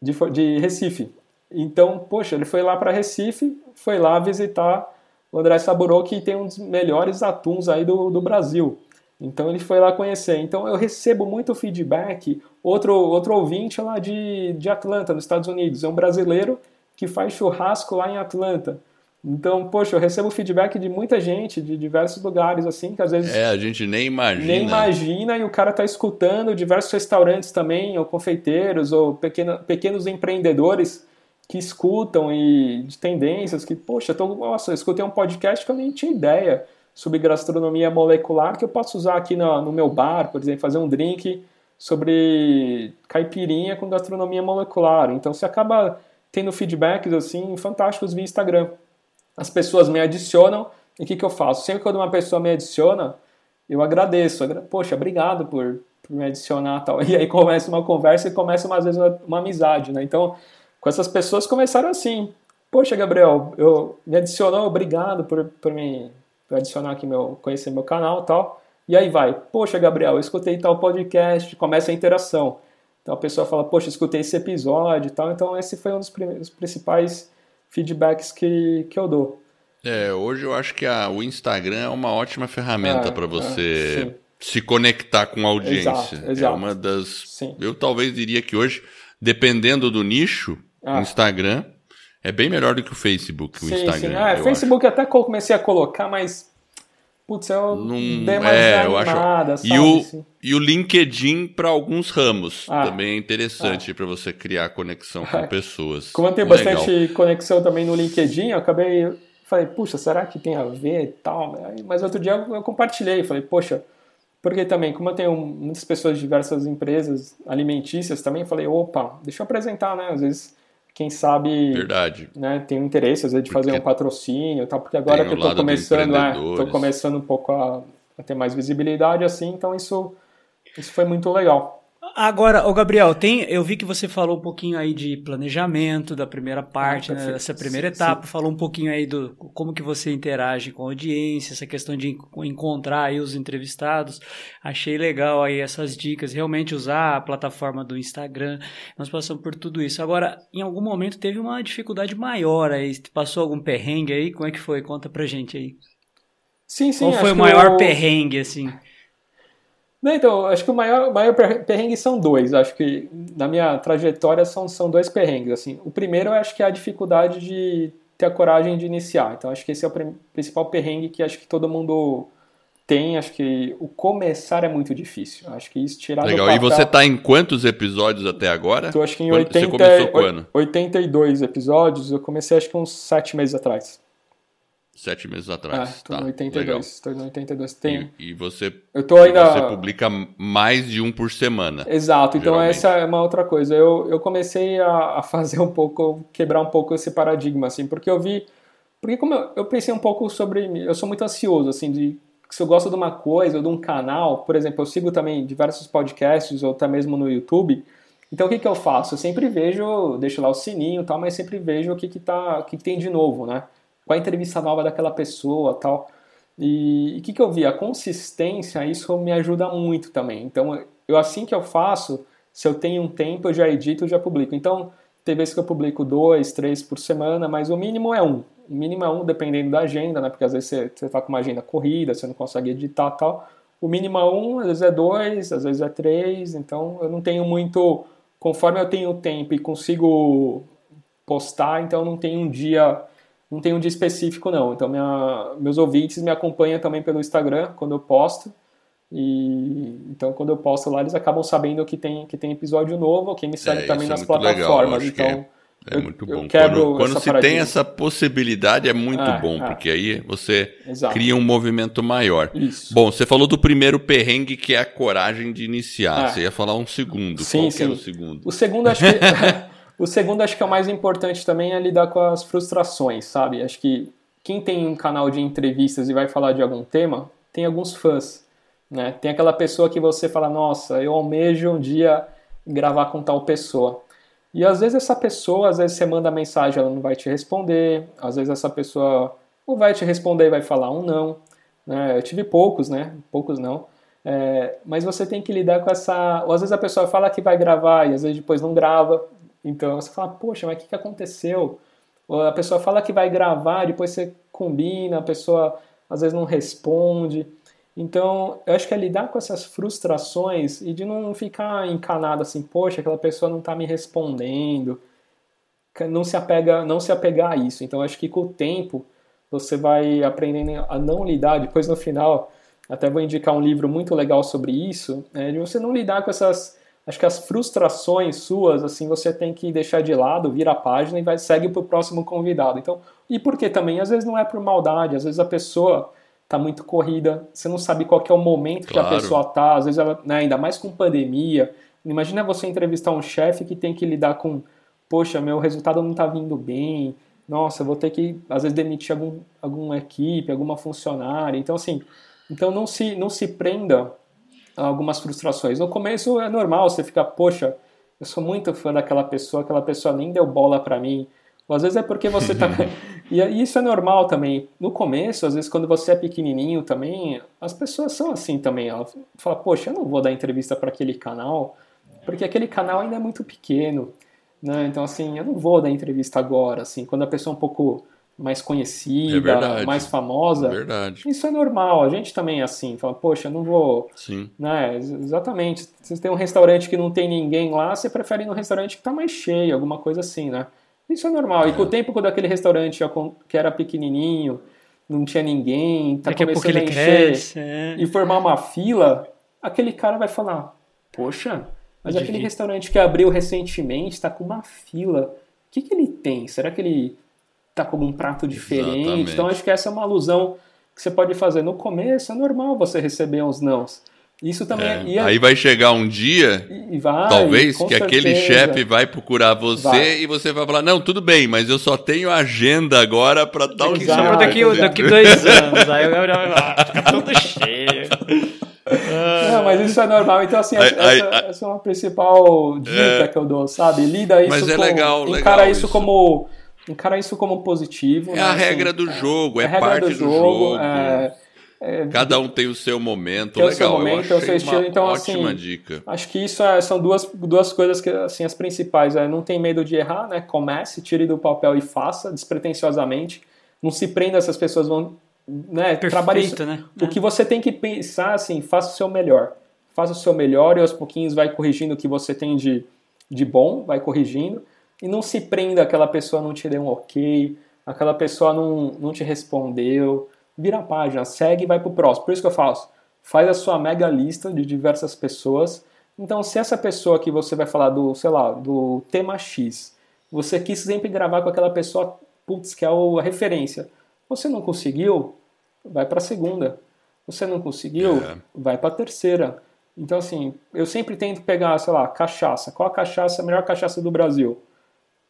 de, de Recife. Então, poxa, ele foi lá para Recife, foi lá visitar o André Saburô, que tem um dos melhores atuns aí do, do Brasil. Então ele foi lá conhecer. Então eu recebo muito feedback. Outro, outro ouvinte lá de, de Atlanta, nos Estados Unidos, é um brasileiro que faz churrasco lá em Atlanta. Então, poxa, eu recebo feedback de muita gente, de diversos lugares, assim, que às vezes. É, a gente nem imagina. Nem imagina, e o cara tá escutando diversos restaurantes também, ou confeiteiros, ou pequeno, pequenos empreendedores que escutam e de tendências que, poxa, tô, nossa, eu escutei um podcast que eu nem tinha ideia sobre gastronomia molecular que eu posso usar aqui no, no meu bar, por exemplo, fazer um drink sobre caipirinha com gastronomia molecular. Então você acaba tendo feedbacks assim fantásticos via Instagram. As pessoas me adicionam e o que, que eu faço? Sempre quando uma pessoa me adiciona, eu agradeço. Poxa, obrigado por, por me adicionar tal. E aí começa uma conversa e começa às vezes uma, uma amizade, né? Então, com essas pessoas começaram assim. Poxa, Gabriel, eu me adicionou, obrigado por, por me adicionar aqui meu, conhecer meu canal tal. E aí vai, poxa, Gabriel, eu escutei tal podcast, começa a interação. Então a pessoa fala, poxa, escutei esse episódio e tal. Então esse foi um dos, dos principais feedbacks que, que eu dou. É, hoje eu acho que a, o Instagram é uma ótima ferramenta é, para você é, se conectar com a audiência. Exato, exato. É uma das. Sim. Eu talvez diria que hoje, dependendo do nicho, ah. Instagram é bem melhor do que o Facebook, o sim, Instagram. Sim. Ah, Facebook acho. até comecei a colocar, mas. Putz, eu não, dei mais é, eu acho... E o, assim. e o LinkedIn para alguns ramos ah. também é interessante ah. para você criar conexão com pessoas. Como eu tenho Legal. bastante conexão também no LinkedIn, eu acabei falei, puxa, será que tem a ver e tal? Mas outro dia eu compartilhei, falei, poxa, porque também, como eu tenho muitas pessoas de diversas empresas alimentícias também, falei, opa, deixa eu apresentar, né? Às vezes, quem sabe, Verdade. Né, tem um interesse, às vezes, de porque fazer um patrocínio tal, porque agora que eu tô começando, é, tô começando um pouco a, a ter mais visibilidade, assim, então isso, isso foi muito legal. Agora, o Gabriel, tem, eu vi que você falou um pouquinho aí de planejamento da primeira parte, ah, né, dessa primeira etapa, sim. falou um pouquinho aí do como que você interage com a audiência, essa questão de encontrar aí os entrevistados. Achei legal aí essas dicas, realmente usar a plataforma do Instagram. Nós passamos por tudo isso. Agora, em algum momento teve uma dificuldade maior aí, passou algum perrengue aí? Como é que foi? Conta pra gente aí. Sim, sim. Qual foi o maior eu... perrengue assim? Não, então, acho que o maior, maior perrengue são dois. Acho que na minha trajetória são, são dois perrengues. Assim. O primeiro eu acho que é a dificuldade de ter a coragem de iniciar. Então acho que esse é o principal perrengue que acho que todo mundo tem. Acho que o começar é muito difícil. Acho que isso tirar Legal. E você está em quantos episódios até agora? Estou acho que em 80, você começou quando? 82 episódios. Eu comecei acho que uns sete meses atrás. Sete meses atrás. Ah, tô tá, no 82. Estou no 82. Tem... E, e você, eu tô ainda... você publica mais de um por semana. Exato. Então geralmente. essa é uma outra coisa. Eu, eu comecei a, a, fazer um pouco, quebrar um pouco esse paradigma, assim, porque eu vi... Porque como eu, eu pensei um pouco sobre... Eu sou muito ansioso, assim, de se eu gosto de uma coisa ou de um canal, por exemplo, eu sigo também diversos podcasts ou até mesmo no YouTube. Então o que, que eu faço? Eu sempre vejo, deixo lá o sininho e tal, mas sempre vejo o que, que, tá, o que, que tem de novo, né? Qual a entrevista nova daquela pessoa tal. E o que, que eu vi? A consistência, isso me ajuda muito também. Então, eu assim que eu faço, se eu tenho um tempo, eu já edito, eu já publico. Então, tem vezes que eu publico dois, três por semana, mas o mínimo é um. O mínimo é um, dependendo da agenda, né? Porque às vezes você, você tá com uma agenda corrida, você não consegue editar tal. O mínimo é um, às vezes é dois, às vezes é três. Então, eu não tenho muito... Conforme eu tenho tempo e consigo postar, então não tenho um dia não tem um dia específico não. Então minha, meus ouvintes me acompanham também pelo Instagram quando eu posto. E então quando eu posto lá eles acabam sabendo que tem que tem episódio novo. Quem me segue é, também nas é plataformas. Então é, é eu, muito bom. quando, quando se tem essa possibilidade é muito é, bom, é. porque aí você Exato. cria um movimento maior. Isso. Bom, você falou do primeiro perrengue que é a coragem de iniciar. Você ia falar um segundo. Sim, Qual sim. era o segundo? O segundo acho que O segundo, acho que é o mais importante também, é lidar com as frustrações, sabe? Acho que quem tem um canal de entrevistas e vai falar de algum tema, tem alguns fãs, né? Tem aquela pessoa que você fala, nossa, eu almejo um dia gravar com tal pessoa. E às vezes essa pessoa, às vezes você manda mensagem, ela não vai te responder, às vezes essa pessoa ou vai te responder e vai falar um não. Né? Eu tive poucos, né? Poucos não. É, mas você tem que lidar com essa. Ou às vezes a pessoa fala que vai gravar e às vezes depois não grava. Então você fala, poxa, mas o que, que aconteceu? A pessoa fala que vai gravar, depois você combina, a pessoa às vezes não responde. Então, eu acho que é lidar com essas frustrações e de não ficar encanado assim, poxa, aquela pessoa não está me respondendo. Não se apega, não se apegar a isso. Então, acho que com o tempo você vai aprendendo a não lidar. Depois, no final, até vou indicar um livro muito legal sobre isso, é, de você não lidar com essas acho que as frustrações suas, assim, você tem que deixar de lado, vira a página e vai segue para o próximo convidado. Então, e porque também, às vezes não é por maldade, às vezes a pessoa está muito corrida, você não sabe qual é o momento claro. que a pessoa está, às vezes ela, né, ainda mais com pandemia. Imagina você entrevistar um chefe que tem que lidar com, poxa, meu resultado não está vindo bem, nossa, vou ter que, às vezes, demitir algum, alguma equipe, alguma funcionária. Então, assim, então não se, não se prenda algumas frustrações. No começo é normal, você fica, poxa, eu sou muito fã daquela pessoa, aquela pessoa nem deu bola para mim. Ou às vezes é porque você tá. e isso é normal também. No começo, às vezes, quando você é pequenininho também, as pessoas são assim também. Ela fala, poxa, eu não vou dar entrevista para aquele canal, porque aquele canal ainda é muito pequeno. Né? Então, assim, eu não vou dar entrevista agora. Assim, quando a pessoa é um pouco mais conhecida, é mais famosa. Verdade. Isso é normal. A gente também é assim, fala, poxa, eu não vou. Sim. Né? Exatamente. Se você tem um restaurante que não tem ninguém lá, você prefere ir num restaurante que está mais cheio, alguma coisa assim, né? Isso é normal. É. E com o tempo, quando aquele restaurante que era pequenininho, não tinha ninguém, tá Daqui começando a, a encher cresce, é. e formar uma fila, aquele cara vai falar: Poxa, mas aquele restaurante que abriu recentemente está com uma fila. O que, que ele tem? Será que ele tá com um prato diferente? Exatamente. Então acho que essa é uma alusão que você pode fazer. No começo é normal você receber uns nãos. Isso também é. ia... Aí vai chegar um dia, vai, talvez, que certeza. aquele chefe vai procurar você vai. e você vai falar: Não, tudo bem, mas eu só tenho agenda agora para tal dia. Só daqui, daqui dois anos. Aí o Gabriel vai ah, fica tudo cheio. Não, mas isso é normal. Então, assim, essa, essa, é uma principal dica é, que eu dou, sabe? Lida isso mas é com, legal, encara legal isso, isso como encara isso como positivo. É né? a regra assim, do é, jogo, é, é parte do jogo. Do jogo. É, é, Cada um tem o seu momento, tem legal. O seu momento, eu o seu estilo. Então, ótima assim, dica. Acho que isso é, são duas, duas coisas que, assim, as principais. É, não tem medo de errar, né? Comece, tire do papel e faça, despretensiosamente. Não se prenda, essas pessoas vão. Né, Perfeito, né? O que você tem que pensar, assim, faça o seu melhor. Faça o seu melhor e aos pouquinhos vai corrigindo o que você tem de, de bom, vai corrigindo. E não se prenda aquela pessoa não te deu um ok, aquela pessoa não, não te respondeu vira a página, segue e vai para o próximo. Por isso que eu faço, faz a sua mega lista de diversas pessoas. Então, se essa pessoa que você vai falar do, sei lá, do tema X, você quis sempre gravar com aquela pessoa, putz, que é a referência. Você não conseguiu, vai para a segunda. Você não conseguiu, é. vai para a terceira. Então, assim, eu sempre tento pegar, sei lá, cachaça. Qual a cachaça, a melhor cachaça do Brasil?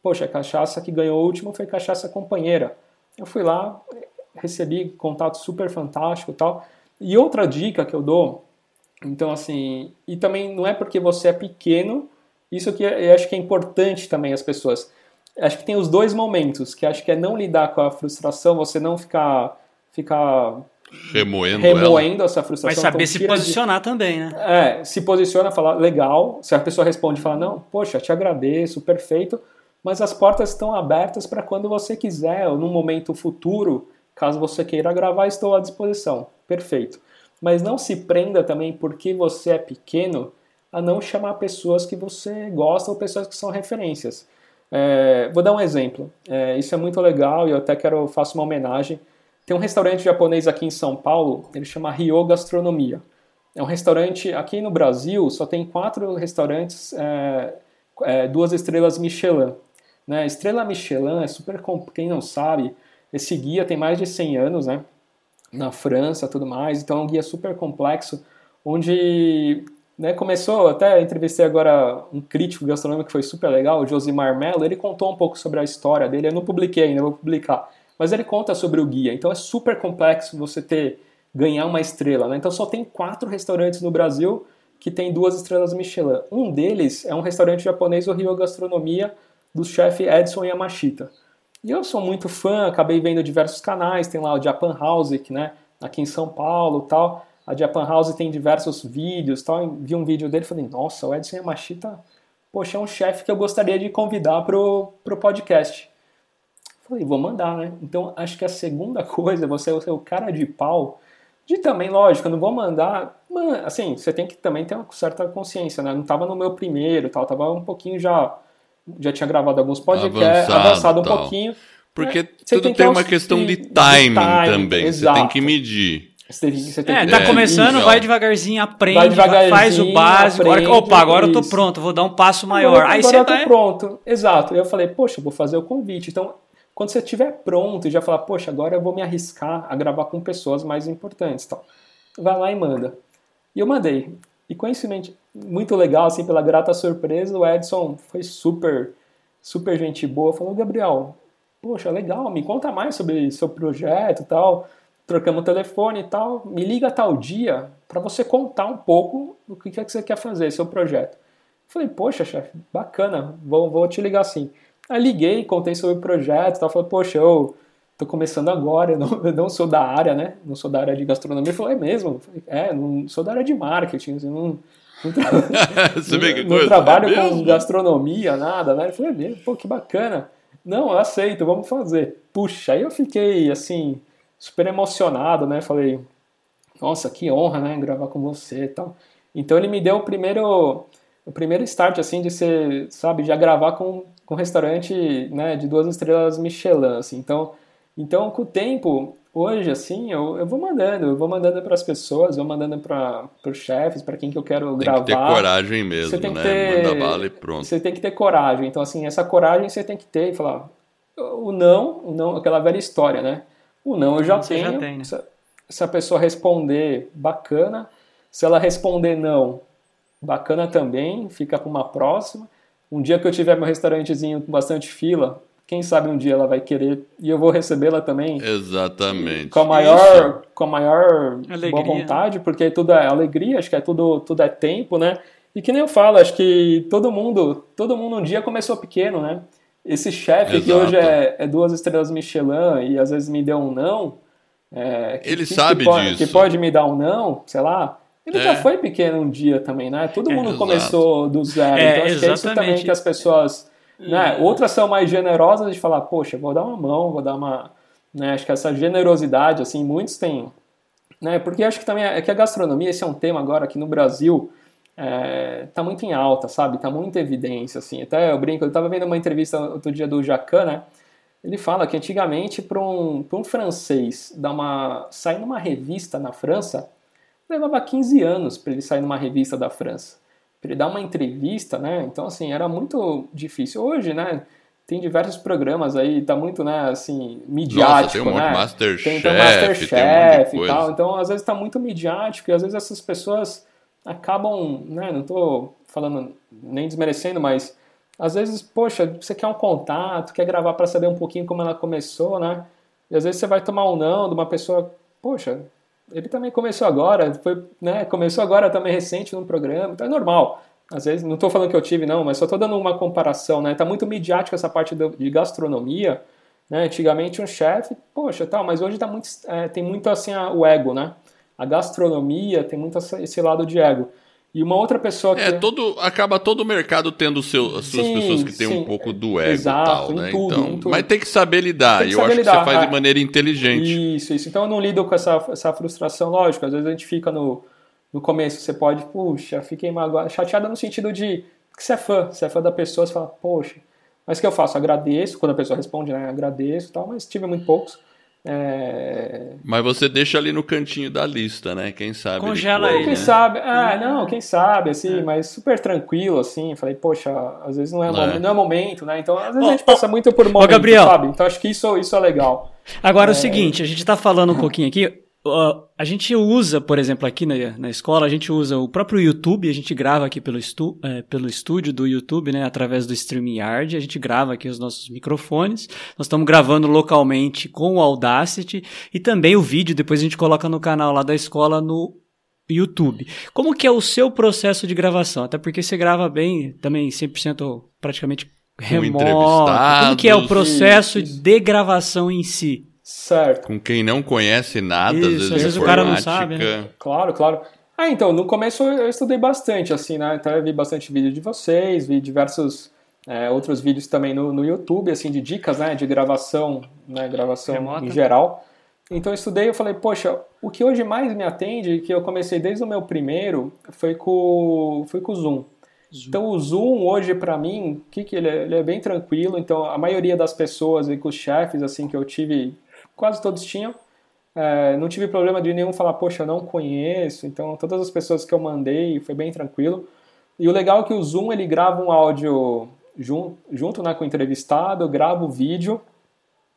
Poxa, a cachaça que ganhou o último foi cachaça companheira. Eu fui lá, recebi contato super fantástico e tal. E outra dica que eu dou, então assim, e também não é porque você é pequeno, isso que eu acho que é importante também as pessoas. Acho que tem os dois momentos, que acho que é não lidar com a frustração, você não ficar ficar remoendo, remoendo essa frustração. Mas saber então, se posicionar de... também, né? É, se posiciona, falar legal. Se a pessoa responde, fala não, poxa, te agradeço, perfeito. Mas as portas estão abertas para quando você quiser, ou num momento futuro, Caso você queira gravar, estou à disposição. Perfeito. Mas não se prenda também porque você é pequeno a não chamar pessoas que você gosta ou pessoas que são referências. É, vou dar um exemplo. É, isso é muito legal e eu até quero faço uma homenagem. Tem um restaurante japonês aqui em São Paulo, ele chama Ryo Gastronomia. É um restaurante aqui no Brasil, só tem quatro restaurantes, é, é duas estrelas Michelin. Né? Estrela Michelin é super, quem não sabe, esse guia tem mais de 100 anos, né? Na França, tudo mais. Então é um guia super complexo, onde né, começou, até entrevistei agora um crítico gastronômico que foi super legal, o Josimar Mello, ele contou um pouco sobre a história dele, eu não publiquei ainda, vou publicar, mas ele conta sobre o guia, então é super complexo você ter, ganhar uma estrela, né? então só tem quatro restaurantes no Brasil que tem duas estrelas Michelin, um deles é um restaurante japonês, o Rio Gastronomia, do chefe Edson Yamashita, e eu sou muito fã, acabei vendo diversos canais, tem lá o Japan House, né, aqui em São Paulo tal. A Japan House tem diversos vídeos tal. Vi um vídeo dele e falei, nossa, o Edson Yamashita, poxa, é um chefe que eu gostaria de convidar pro, pro podcast. Falei, vou mandar, né? Então acho que a segunda coisa, você é o cara de pau, de também, lógico, eu não vou mandar. assim, você tem que também ter uma certa consciência, né? Não tava no meu primeiro tal, tava um pouquinho já já tinha gravado alguns podcasts, avançado, avançado um pouquinho. Porque né? tudo tem, tem uma questão de timing, de timing também, exato. você tem que medir. Você tem, você tem é, que... tá começando, vai devagarzinho, aprende, vai devagarzinho, faz o básico. Aprende, agora, opa, agora isso. eu tô pronto, vou dar um passo maior. Agora, Aí agora você eu tô vai... pronto. Exato. Eu falei, poxa, vou fazer o convite. Então, quando você estiver pronto e já falar, poxa, agora eu vou me arriscar a gravar com pessoas mais importantes, tal. Vai lá e manda. E eu mandei. E coincidentemente, muito legal, assim, pela grata surpresa, o Edson foi super, super gente boa. Falou, Gabriel, poxa, legal, me conta mais sobre seu projeto e tal trocamos o telefone e tal, me liga tal dia para você contar um pouco o que é que você quer fazer, seu projeto. Falei, poxa, chefe, bacana, vou, vou te ligar assim. Aí liguei, contei sobre o projeto e tal, falei, poxa, eu tô começando agora, eu não, eu não, sou da área, né? Não sou da área de gastronomia. Ele falou, é mesmo? Falei, é, não sou da área de marketing, assim, não, não, tra... não, não trabalho é com gastronomia, nada, né? Ele falou, é? Pô, que bacana. Não, eu aceito, vamos fazer. Puxa, aí eu fiquei, assim, super emocionado, né? Falei, nossa, que honra, né? Gravar com você e tal. Então ele me deu o primeiro, o primeiro start, assim, de ser, sabe, já gravar com, com restaurante, né, de duas estrelas Michelin, assim. Então, então com o tempo, hoje, assim, eu, eu vou mandando, eu vou mandando para as pessoas, vou mandando para os chefes, para quem que eu quero tem gravar. Tem que ter coragem mesmo, você tem né? Que ter, Manda bala e pronto. Você tem que ter coragem. Então, assim, essa coragem você tem que ter e falar, o não, o não, aquela velha história, né? O não eu já Você tenho. Já tem, né? se, se a pessoa responder, bacana. Se ela responder não, bacana também, fica para uma próxima. Um dia que eu tiver meu restaurantezinho com bastante fila, quem sabe um dia ela vai querer e eu vou recebê-la também. Exatamente. Com a maior, com a maior boa vontade, porque tudo é alegria, acho que é tudo, tudo é tempo, né? E que nem eu falo, acho que todo mundo, todo mundo um dia começou pequeno, né? Esse chefe que hoje é, é, duas estrelas Michelin e às vezes me deu um não, é, que, ele que, sabe que pode, disso. Que pode me dar um não, sei lá. Ele é. já foi pequeno um dia também, né? Todo mundo é, começou do zero. É, então acho que é isso também que as pessoas. Né? Outras são mais generosas de falar, poxa, vou dar uma mão, vou dar uma. Né? Acho que essa generosidade, assim, muitos têm. Né? Porque acho que também é que a gastronomia, esse é um tema agora aqui no Brasil é, tá muito em alta, sabe? Tá muita evidência, assim. Até eu brinco, eu tava vendo uma entrevista outro dia do Jacan, né? Ele fala que antigamente para um, um francês dar uma, sair numa revista na França, levava 15 anos para ele sair numa revista da França. Para ele dar uma entrevista, né? Então, assim, era muito difícil. Hoje, né? Tem diversos programas aí, tá muito, né, assim, midiático, Nossa, tem um né? Monte Masterchef, tem, tem Masterchef tem um e tal. Então, às vezes tá muito midiático e às vezes essas pessoas acabam, né, não estou falando nem desmerecendo, mas às vezes, poxa, você quer um contato, quer gravar para saber um pouquinho como ela começou, né? E às vezes você vai tomar um não de uma pessoa, poxa, ele também começou agora, foi, né, começou agora também recente no programa, então é normal. Às vezes, não estou falando que eu tive não, mas só estou dando uma comparação, né? Tá muito midiático essa parte de gastronomia, né? Antigamente um chefe, poxa, tal, mas hoje tá muito, é, tem muito assim a, o ego, né? A gastronomia tem muito esse lado de ego. E uma outra pessoa que. É, todo, acaba todo o mercado tendo seu, as suas sim, pessoas que têm um pouco do ego Exato, e tal, né? Tudo, então, Mas tem que saber lidar. Que saber eu acho lidar, que você faz de maneira inteligente. Isso, isso. Então eu não lido com essa, essa frustração, lógico. Às vezes a gente fica no, no começo, você pode, puxa, fiquei magoado, chateada no sentido de que você é fã, você é fã da pessoa, você fala, poxa, mas o que eu faço? Agradeço, quando a pessoa responde, né? Agradeço e tal, mas tive muito poucos. É... Mas você deixa ali no cantinho da lista, né? Quem sabe. Congela aí. Quem né? sabe, ah, não, quem sabe, assim, é. mas super tranquilo, assim. Falei, poxa, às vezes não é, não, é. não é momento, né? Então, às vezes oh, a gente passa muito por momento, Gabriel. sabe? Então acho que isso, isso é legal. Agora é o seguinte, a gente tá falando um pouquinho aqui. Uh, a gente usa, por exemplo, aqui na, na escola, a gente usa o próprio YouTube, a gente grava aqui pelo, estu, é, pelo estúdio do YouTube, né, através do StreamYard, a gente grava aqui os nossos microfones, nós estamos gravando localmente com o Audacity, e também o vídeo, depois a gente coloca no canal lá da escola no YouTube. Como que é o seu processo de gravação? Até porque você grava bem, também 100% praticamente remoto. Como que é o processo de gravação em si? Certo. Com quem não conhece nada, Isso, às vezes, às vezes o cara não sabe. Né? Claro, claro. Ah, então, no começo eu estudei bastante, assim, né? Então eu vi bastante vídeo de vocês, vi diversos é, outros vídeos também no, no YouTube, assim, de dicas, né? De gravação, né? Gravação Remota. em geral. Então eu estudei e falei, poxa, o que hoje mais me atende, que eu comecei desde o meu primeiro, foi com, foi com o Zoom. Zoom. Então o Zoom hoje para mim, que, que ele, é, ele é bem tranquilo. Então a maioria das pessoas e com os chefes assim que eu tive quase todos tinham. É, não tive problema de nenhum falar, poxa, eu não conheço. Então, todas as pessoas que eu mandei foi bem tranquilo. E o legal é que o Zoom ele grava um áudio junto, junto né, com o entrevistado, grava o vídeo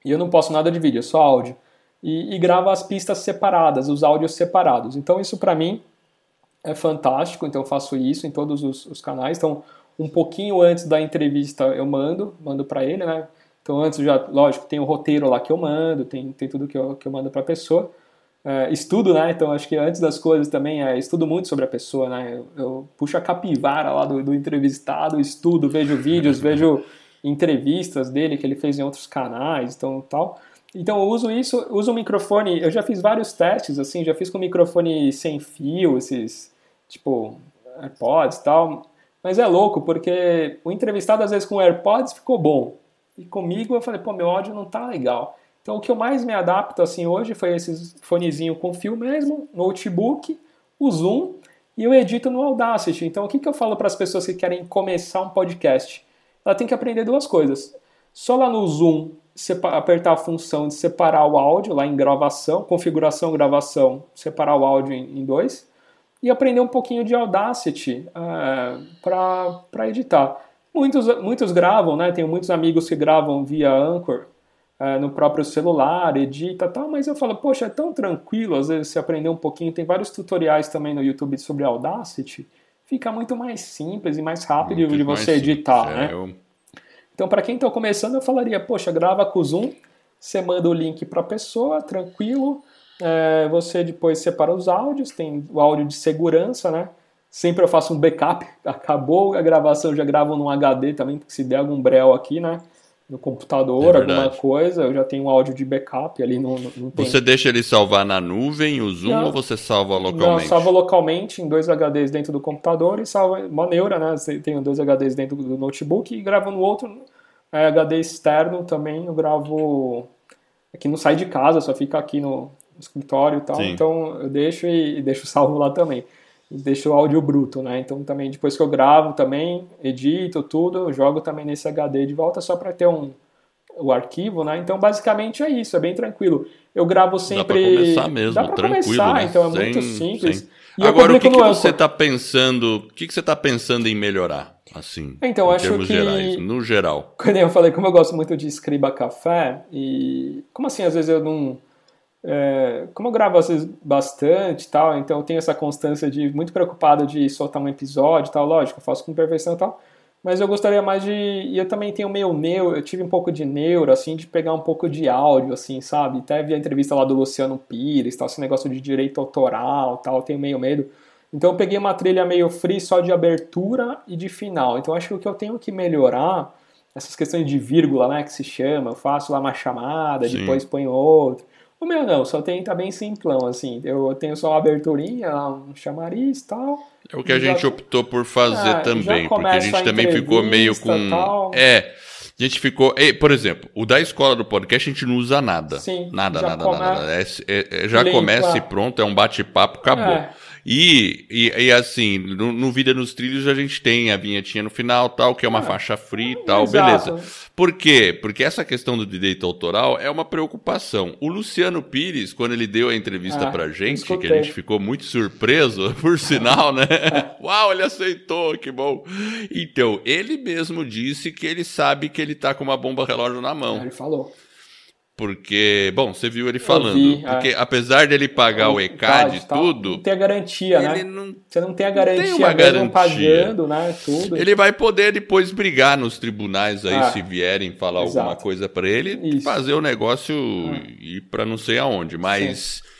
e eu não posso nada de vídeo, é só áudio. E, e grava as pistas separadas, os áudios separados. Então, isso para mim é fantástico. Então, eu faço isso em todos os, os canais. Então, um pouquinho antes da entrevista eu mando, mando para ele, né? Então, antes já, lógico, tem o roteiro lá que eu mando, tem, tem tudo que eu, que eu mando para a pessoa. É, estudo, né? Então, acho que antes das coisas também, é, estudo muito sobre a pessoa, né? Eu, eu puxo a capivara lá do, do entrevistado, estudo, vejo vídeos, vejo entrevistas dele que ele fez em outros canais, então tal. Então eu uso isso, uso o microfone, eu já fiz vários testes, assim, já fiz com microfone sem fio, esses, tipo, AirPods e tal, mas é louco, porque o entrevistado às vezes com AirPods ficou bom, e comigo eu falei, pô, meu áudio não tá legal. Então o que eu mais me adapto assim hoje foi esses fonezinho com fio mesmo, notebook, o Zoom e eu edito no Audacity. Então o que, que eu falo para as pessoas que querem começar um podcast? Ela tem que aprender duas coisas. Só lá no Zoom apertar a função de separar o áudio lá em gravação, configuração, gravação, separar o áudio em, dois e aprender um pouquinho de Audacity uh, é, para editar. Muitos, muitos gravam, né? Tenho muitos amigos que gravam via Anchor uh, no próprio celular, edita tal, mas eu falo, poxa, é tão tranquilo às vezes você aprender um pouquinho. Tem vários tutoriais também no YouTube sobre Audacity. Fica muito mais simples e mais rápido muito de você editar, né? É, então, para quem está começando, eu falaria, poxa, grava com o Zoom, você manda o link para a pessoa, tranquilo. É, você depois separa os áudios, tem o áudio de segurança, né? Sempre eu faço um backup, acabou a gravação, eu já gravo num HD também, porque se der algum breu aqui, né? No computador, é alguma coisa, eu já tenho um áudio de backup ali no. no você deixa ele salvar na nuvem, o Zoom, não, ou você salva localmente? Não, salva localmente em dois HDs dentro do computador e salva uma neura, né? Você tem dois HDs dentro do notebook e grava no outro é, HD externo também, eu gravo. Aqui não sai de casa, só fica aqui no escritório e tal. Sim. Então eu deixo e, e deixo salvo lá também deixo o áudio bruto, né? Então também depois que eu gravo também, edito tudo, eu jogo também nesse HD de volta só para ter um o arquivo, né? Então basicamente é isso, é bem tranquilo. Eu gravo sempre. Dá pra começar mesmo, Dá pra tranquilo, começar, né? então é sem, muito simples. Sem... Agora o que, que você está pensando? O que, que você está pensando em melhorar? Assim, então, acho termos que, gerais, no geral. Quando eu falei, como eu gosto muito de escriba café, e como assim, às vezes eu não é, como eu gravo às vezes bastante tal, então eu tenho essa constância de muito preocupado de soltar um episódio tal, lógico, eu faço com perfeição e tal, mas eu gostaria mais de. E eu também tenho meio neuro, eu tive um pouco de neuro, assim, de pegar um pouco de áudio, assim, sabe? Até vi a entrevista lá do Luciano Pires, tal, esse negócio de direito autoral tal, eu tenho meio medo. Então eu peguei uma trilha meio free só de abertura e de final. Então acho que o que eu tenho que melhorar, essas questões de vírgula, né, que se chama, eu faço lá uma chamada, Sim. depois ponho outro. O meu não, só tem, tá bem simplão, assim. Eu tenho só uma aberturinha, um chamariz e tal. É o que a gente já, optou por fazer é, também, porque a gente a também ficou meio com. Tal. É. A gente ficou. Por exemplo, o da escola do podcast a gente não usa nada. Sim. Nada, nada, come... nada. É, é, é, já Limpa. começa e pronto, é um bate-papo, acabou. E, e, e, assim, no, no, Vida nos Trilhos a gente tem a vinhetinha no final, tal, que é uma é. faixa free e tal, Exato. beleza. Por quê? Porque essa questão do direito autoral é uma preocupação. O Luciano Pires, quando ele deu a entrevista ah, pra gente, que a gente ficou muito surpreso, por sinal, né? Uau, ele aceitou, que bom. Então, ele mesmo disse que ele sabe que ele tá com uma bomba relógio na mão. Ele falou. Porque, bom, você viu ele falando. Vi, porque é. apesar dele pagar o ECAD e tudo. Não tem a garantia, né? Não, você não tem a garantia, tem uma garantia. pagando, né? Tudo. Ele vai poder depois brigar nos tribunais aí, ah, se vierem falar exato. alguma coisa para ele, Isso. fazer o negócio ah. ir para não sei aonde. Mas. Sim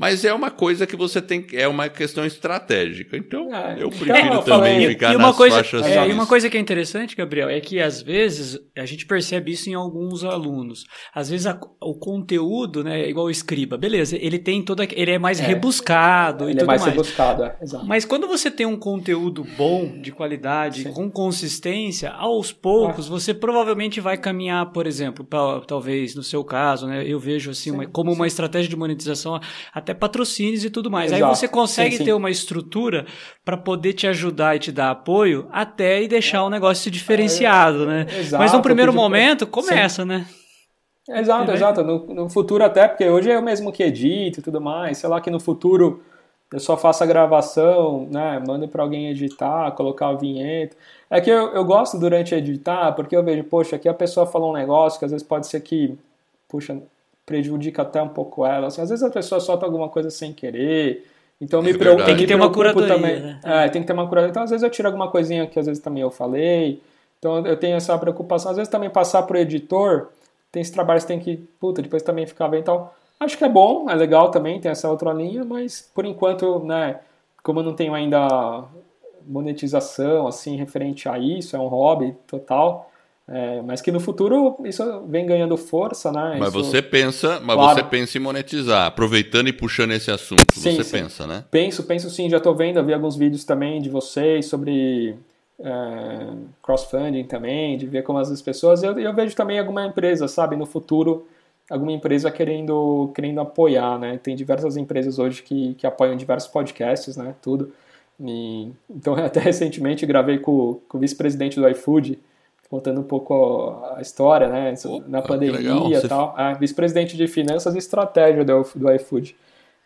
mas é uma coisa que você tem, é uma questão estratégica. Então, é, eu prefiro então, também falei, ficar e nas coisa, faixas. É, e uma coisa que é interessante, Gabriel, é que às vezes a gente percebe isso em alguns alunos. Às vezes a, o conteúdo, né, igual o escriba, beleza, ele tem toda, ele é mais é, rebuscado ele e é tudo mais. Ele é mais rebuscado, é, exato. Mas quando você tem um conteúdo bom, de qualidade, Sim. com consistência, aos poucos ah. você provavelmente vai caminhar, por exemplo, pra, talvez no seu caso, né, eu vejo assim, uma, como uma estratégia de monetização até até patrocínios e tudo mais. Exato. Aí você consegue sim, sim. ter uma estrutura para poder te ajudar e te dar apoio até e deixar o negócio diferenciado, né? Exato, Mas no primeiro momento começa, sim. né? Exato, exato. No, no, futuro até, porque hoje é eu mesmo que edito e tudo mais. Sei lá que no futuro eu só faço a gravação, né? Mando para alguém editar, colocar o vinheta. É que eu, eu gosto durante editar, porque eu vejo, poxa, aqui a pessoa falou um negócio que às vezes pode ser que, puxa, prejudica até um pouco ela. Assim, às vezes a pessoa solta alguma coisa sem querer. Então me, é preocupo, tem que ter uma curadoria, também. Né? É, tem que ter uma curadoria. Então às vezes eu tiro alguma coisinha que às vezes também eu falei. Então eu tenho essa preocupação. Às vezes também passar pro editor, tem esse trabalho que tem que, puta, depois também ficar bem e tal. Acho que é bom, é legal também, tem essa outra linha, mas por enquanto, né, como eu não tenho ainda monetização, assim, referente a isso, é um hobby total, é, mas que no futuro isso vem ganhando força, né? Mas isso, você pensa, mas claro. você pensa em monetizar, aproveitando e puxando esse assunto, sim, você sim. pensa, né? Penso, penso sim, já estou vendo, vi alguns vídeos também de vocês sobre é, crossfunding também, de ver como as pessoas, eu, eu vejo também alguma empresa, sabe, no futuro, alguma empresa querendo, querendo apoiar, né? Tem diversas empresas hoje que, que apoiam diversos podcasts, né? Tudo. E, então, até recentemente gravei com, com o vice-presidente do iFood, contando um pouco a história, né? Opa, na pandemia e tal. É, vice-presidente de finanças e estratégia do, do iFood.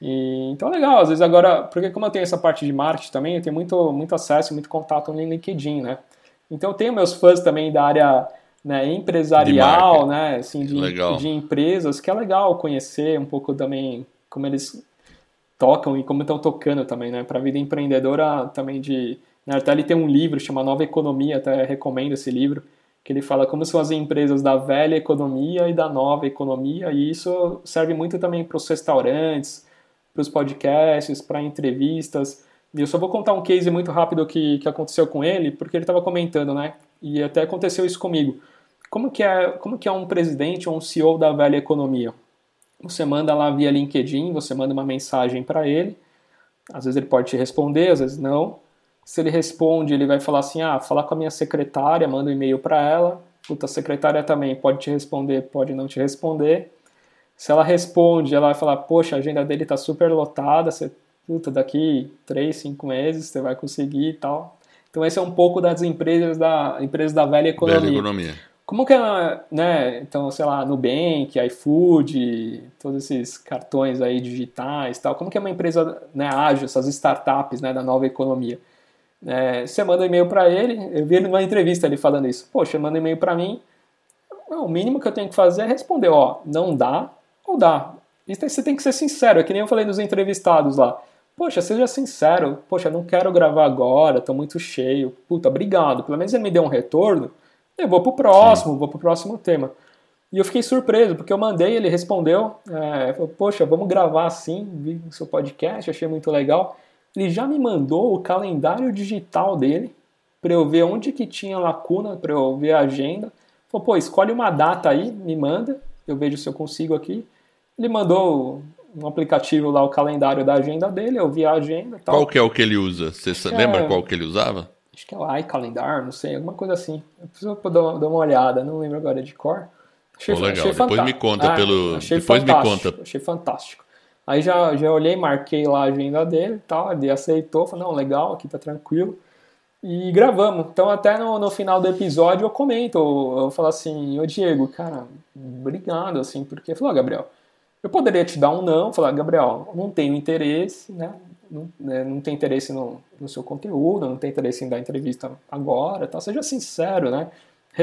E, então, legal. Às vezes agora, porque como eu tenho essa parte de marketing também, eu tenho muito, muito acesso, muito contato no LinkedIn, né? Então, eu tenho meus fãs também da área né, empresarial, né? Assim, de, de empresas, que é legal conhecer um pouco também como eles tocam e como estão tocando também, né? Para a vida empreendedora também de... Né, até ele tem um livro chamado Nova Economia, até recomendo esse livro, que ele fala como são as empresas da velha economia e da nova economia, e isso serve muito também para os restaurantes, para os podcasts, para entrevistas. E eu só vou contar um case muito rápido que, que aconteceu com ele, porque ele estava comentando, né? E até aconteceu isso comigo. Como que, é, como que é um presidente ou um CEO da velha economia? Você manda lá via LinkedIn, você manda uma mensagem para ele, às vezes ele pode te responder, às vezes não. Se ele responde, ele vai falar assim: ah, falar com a minha secretária, manda um e-mail para ela. Puta, a secretária também pode te responder, pode não te responder. Se ela responde, ela vai falar: poxa, a agenda dele está super lotada, você, puta, daqui 3, 5 meses você vai conseguir e tal. Então, esse é um pouco das empresas da, empresas da velha economia. Velha economia. Como que é, né, então, sei lá, Nubank, iFood, todos esses cartões aí digitais tal, como que é uma empresa né, ágil, essas startups né, da nova economia? É, você manda e-mail para ele, eu vi ele numa entrevista ele falando isso. Poxa, manda e-mail para mim, o mínimo que eu tenho que fazer é responder, ó, não dá ou dá. Você tem que ser sincero, é que nem eu falei nos entrevistados lá. Poxa, seja sincero, poxa, não quero gravar agora, tô muito cheio. Puta, obrigado. Pelo menos ele me deu um retorno. Eu vou pro próximo, Sim. vou pro próximo tema. E eu fiquei surpreso, porque eu mandei, ele respondeu, é, poxa, vamos gravar assim, vi o seu podcast, achei muito legal. Ele já me mandou o calendário digital dele, para eu ver onde que tinha lacuna, para eu ver a agenda. Falou, pô, escolhe uma data aí, me manda, eu vejo se eu consigo aqui. Ele mandou um aplicativo lá, o calendário da agenda dele, eu vi a agenda tal. Qual que é o que ele usa? Você lembra é... qual que ele usava? Acho que é o iCalendar, não sei, alguma coisa assim. Eu preciso dar uma, dar uma olhada, não lembro agora de cor. Achei, oh, legal, achei depois me conta ah, pelo... Achei depois me conta. Achei fantástico. Aí já, já olhei, marquei lá a agenda dele e tal, ele aceitou, falou, não, legal, aqui tá tranquilo. E gravamos. Então até no, no final do episódio eu comento, eu, eu falo assim, ô Diego, cara, obrigado, assim, porque, falou, Gabriel, eu poderia te dar um não, falar, Gabriel, não tenho interesse, né? Não, né, não tem interesse no, no, seu conteúdo, não tem interesse em dar entrevista agora, tal. seja sincero, né?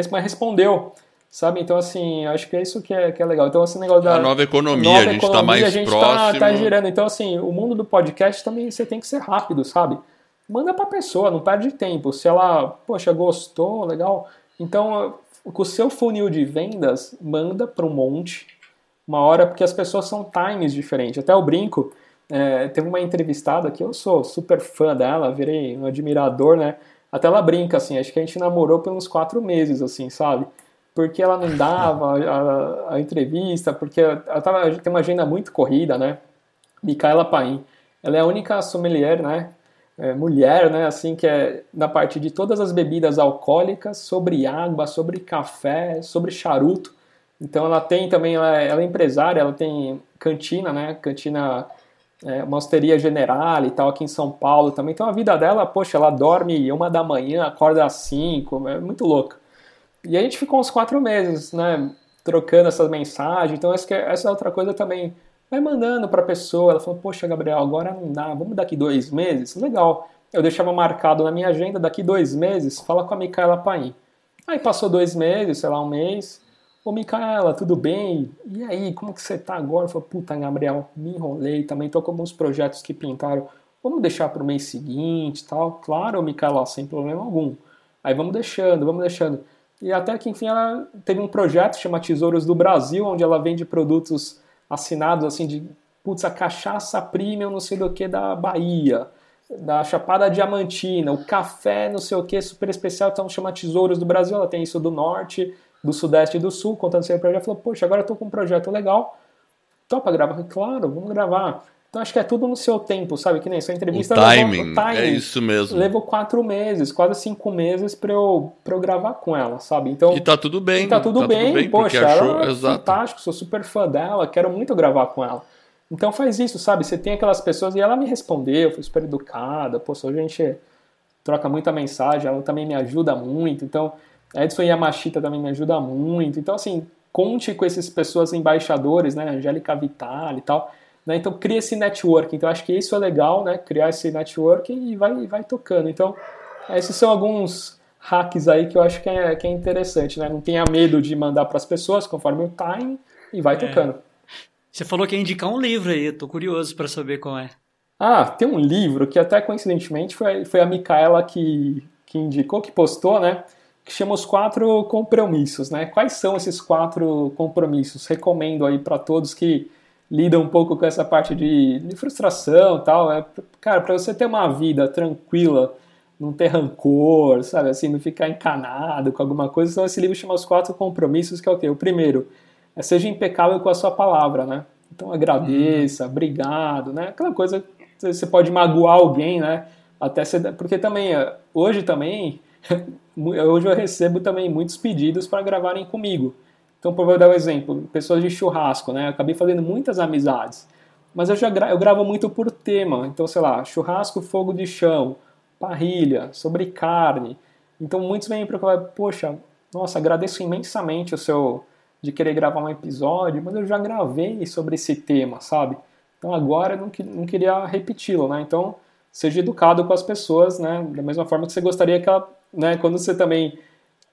Mas respondeu, sabe? Então, assim, acho que é isso que é, que é legal. Então, esse negócio da. A nova economia, nova a gente está mais a gente próximo. Tá, tá girando. Então, assim, o mundo do podcast também você tem que ser rápido, sabe? Manda pra pessoa, não perde tempo. Se ela, poxa, gostou, legal. Então, com o seu funil de vendas, manda para um monte uma hora, porque as pessoas são times diferentes. Até o brinco, é, teve uma entrevistada que eu sou super fã dela, virei um admirador, né? Até ela brinca, assim, acho que a gente namorou por uns quatro meses, assim, sabe? Porque ela não dava a, a entrevista, porque ela tava, tem uma agenda muito corrida, né? Micaela Paim. Ela é a única sommelier, né? É, mulher, né? Assim, que é na parte de todas as bebidas alcoólicas, sobre água, sobre café, sobre charuto. Então ela tem também, ela, é, ela é empresária, ela tem cantina, né? Cantina, é, uma hosteria general e tal aqui em São Paulo também. Então a vida dela, poxa, ela dorme uma da manhã, acorda às cinco, é muito louca. E a gente ficou uns quatro meses, né? trocando essas mensagens. Então, acho que essa é outra coisa também. Vai mandando para a pessoa, ela falou, poxa, Gabriel, agora não dá, vamos daqui dois meses? Legal. Eu deixava marcado na minha agenda, daqui dois meses, fala com a Micaela Paim. Aí passou dois meses, sei lá, um mês. Ô, Micaela, tudo bem? E aí, como que você tá agora? Eu falei, puta, Gabriel, me enrolei, também tô com alguns projetos que pintaram. Vamos deixar para o mês seguinte tal? Claro, Micaela, sem problema algum. Aí vamos deixando, vamos deixando. E até que, enfim, ela teve um projeto chama Tesouros do Brasil, onde ela vende produtos assinados, assim, de, putz, a cachaça premium não sei do que da Bahia, da Chapada Diamantina, o café não sei o que super especial, então chama Tesouros do Brasil, ela tem isso do Norte, do Sudeste e do Sul, contando sempre pra ela, falou, poxa, agora eu tô com um projeto legal, topa gravar? Claro, vamos gravar. Então acho que é tudo no seu tempo, sabe? Que nem sua entrevista. O timing, levou, timing é isso mesmo. Levou quatro meses, quase cinco meses pra eu, pra eu gravar com ela, sabe? Então, e tá tudo bem. tá tudo, tá bem, tudo bem, poxa, achou, ela é exato. fantástico, sou super fã dela, quero muito gravar com ela. Então faz isso, sabe? Você tem aquelas pessoas, e ela me respondeu, foi super educada, poxa, a gente troca muita mensagem, ela também me ajuda muito, então Edson Yamashita também me ajuda muito. Então, assim, conte com essas pessoas embaixadores, né? Angélica Vitale e tal né? Então cria esse network. Então acho que isso é legal, né? Criar esse network e vai, vai tocando. Então esses são alguns hacks aí que eu acho que é, que é interessante, né? Não tenha medo de mandar para as pessoas conforme o time e vai é. tocando. Você falou que ia indicar um livro aí, eu tô curioso para saber qual é. Ah, tem um livro que até coincidentemente foi, foi a Micaela que, que indicou, que postou, né? Que chama Os Quatro Compromissos, né? Quais são esses quatro compromissos? Recomendo aí para todos que lida um pouco com essa parte de, frustração tal. É, cara, para você ter uma vida tranquila, não ter rancor, sabe, assim, não ficar encanado com alguma coisa, então esse livro chama Os Quatro Compromissos, que é o quê? O primeiro, é seja impecável com a sua palavra, né? Então agradeça, uhum. obrigado, né? Aquela coisa, você pode magoar alguém, né? Até ser, porque também, é, hoje também, hoje eu recebo também muitos pedidos para gravarem comigo. Então, vou dar um exemplo, pessoas de churrasco, né? Eu acabei fazendo muitas amizades. Mas eu já gra eu gravo muito por tema. Então, sei lá, churrasco, fogo de chão, parrilha, sobre carne. Então, muitos vêm para falar, poxa, nossa, agradeço imensamente o seu de querer gravar um episódio, mas eu já gravei sobre esse tema, sabe? Então, agora eu não, que, não queria repeti-lo, né? Então, seja educado com as pessoas, né? Da mesma forma que você gostaria que ela, né? Quando você também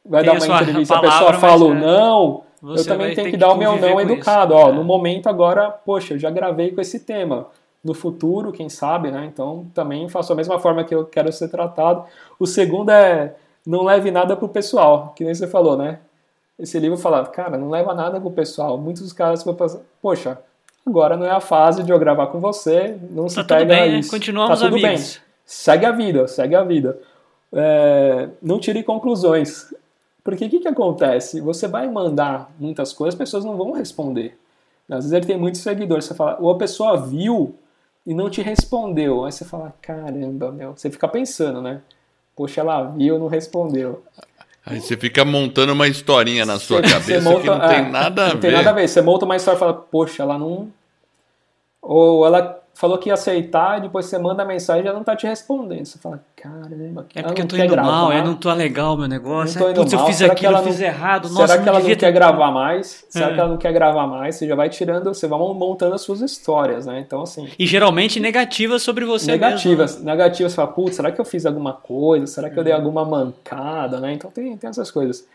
vai Tem dar uma entrevista, a, a pessoa fala é... não você eu também tenho que, que dar o meu não educado. Isso, Ó, é. No momento agora, poxa, eu já gravei com esse tema. No futuro, quem sabe, né? Então também faço a mesma forma que eu quero ser tratado. O segundo é não leve nada pro pessoal, que nem você falou, né? Esse livro fala, cara, não leva nada pro pessoal. Muitos caras vão pensar, poxa, agora não é a fase de eu gravar com você, não tá se pega bem, né? isso. Continuamos tá tudo amigos. bem. Segue a vida, segue a vida. É, não tire conclusões. Porque o que, que acontece? Você vai mandar muitas coisas, as pessoas não vão responder. Às vezes ele tem muitos seguidores, você fala, ou a pessoa viu e não te respondeu. Aí você fala, caramba, meu. Você fica pensando, né? Poxa, ela viu, não respondeu. Aí você fica montando uma historinha na sua você, cabeça você monta, que não tem é, nada a não ver. Não tem nada a ver. Você monta uma história e fala, poxa, ela não. Ou ela falou que ia aceitar, e depois você manda a mensagem e ela não tá te respondendo. Você fala, caramba, É porque eu tô indo gravar. mal, eu não tô legal meu negócio. Não tô Putz, eu fiz será aquilo, eu fiz errado. Será Nossa, que ela não ter... quer gravar mais? Será é. que ela não quer gravar mais? Você já vai tirando, você vai montando as suas histórias, né? Então, assim. E geralmente negativas sobre você negativas, mesmo. Negativas. Você fala, putz, será que eu fiz alguma coisa? Será que eu dei uhum. alguma mancada, né? Então tem, tem essas coisas.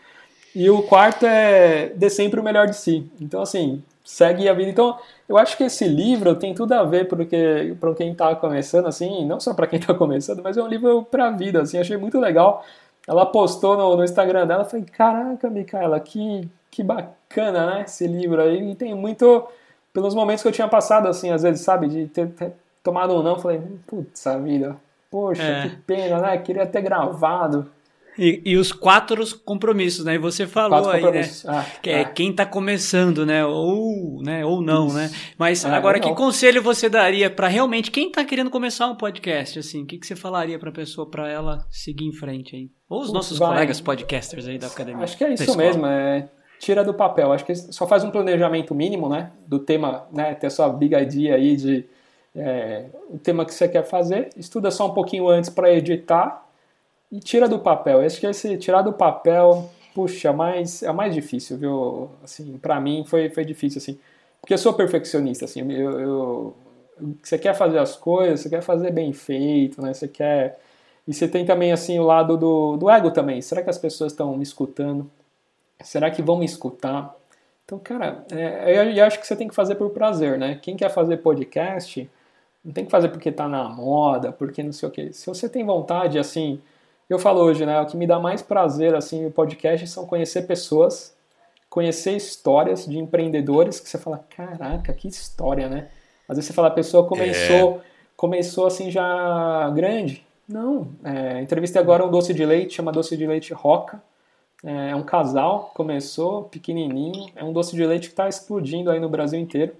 E o quarto é dê sempre o melhor de si. Então, assim, segue a vida. Então, eu acho que esse livro tem tudo a ver porque para quem está começando assim, não só para quem está começando, mas é um livro para a vida, assim, achei muito legal. Ela postou no, no Instagram dela, falei, caraca, Micaela, que que bacana, né, esse livro aí. E tem muito pelos momentos que eu tinha passado assim, às vezes, sabe, de ter, ter tomado um não, falei, putz, a vida. Poxa, é. que pena, né? Queria ter gravado. E, e, os quatro compromissos, né? E você falou aí, né? Ah, que é ah. quem está começando, né? Ou, né? Ou não, né? Mas ah, agora, que conselho você daria para realmente quem está querendo começar um podcast, assim? O que, que você falaria para a pessoa para ela seguir em frente aí? Ou os nossos vai. colegas podcasters aí da academia? Acho que é isso mesmo, é tira do papel. Acho que só faz um planejamento mínimo, né? Do tema, né? Ter sua big idea aí de é, o tema que você quer fazer. Estuda só um pouquinho antes para editar e tira do papel. Acho que esse tirar do papel puxa, mais, é mais difícil, viu? Assim, para mim foi, foi difícil, assim. Porque eu sou perfeccionista, assim, eu, eu, você quer fazer as coisas, você quer fazer bem feito, né? Você quer... E você tem também, assim, o lado do, do ego também. Será que as pessoas estão me escutando? Será que vão me escutar? Então, cara, é, eu, eu acho que você tem que fazer por prazer, né? Quem quer fazer podcast, não tem que fazer porque tá na moda, porque não sei o quê. Se você tem vontade, assim... Eu falo hoje, né? O que me dá mais prazer, assim, no podcast são conhecer pessoas, conhecer histórias de empreendedores que você fala, caraca, que história, né? Às vezes você fala, a pessoa começou, é. começou assim já grande. Não, é, entrevistei agora um doce de leite, chama doce de leite Roca. É, é um casal, começou pequenininho, é um doce de leite que está explodindo aí no Brasil inteiro.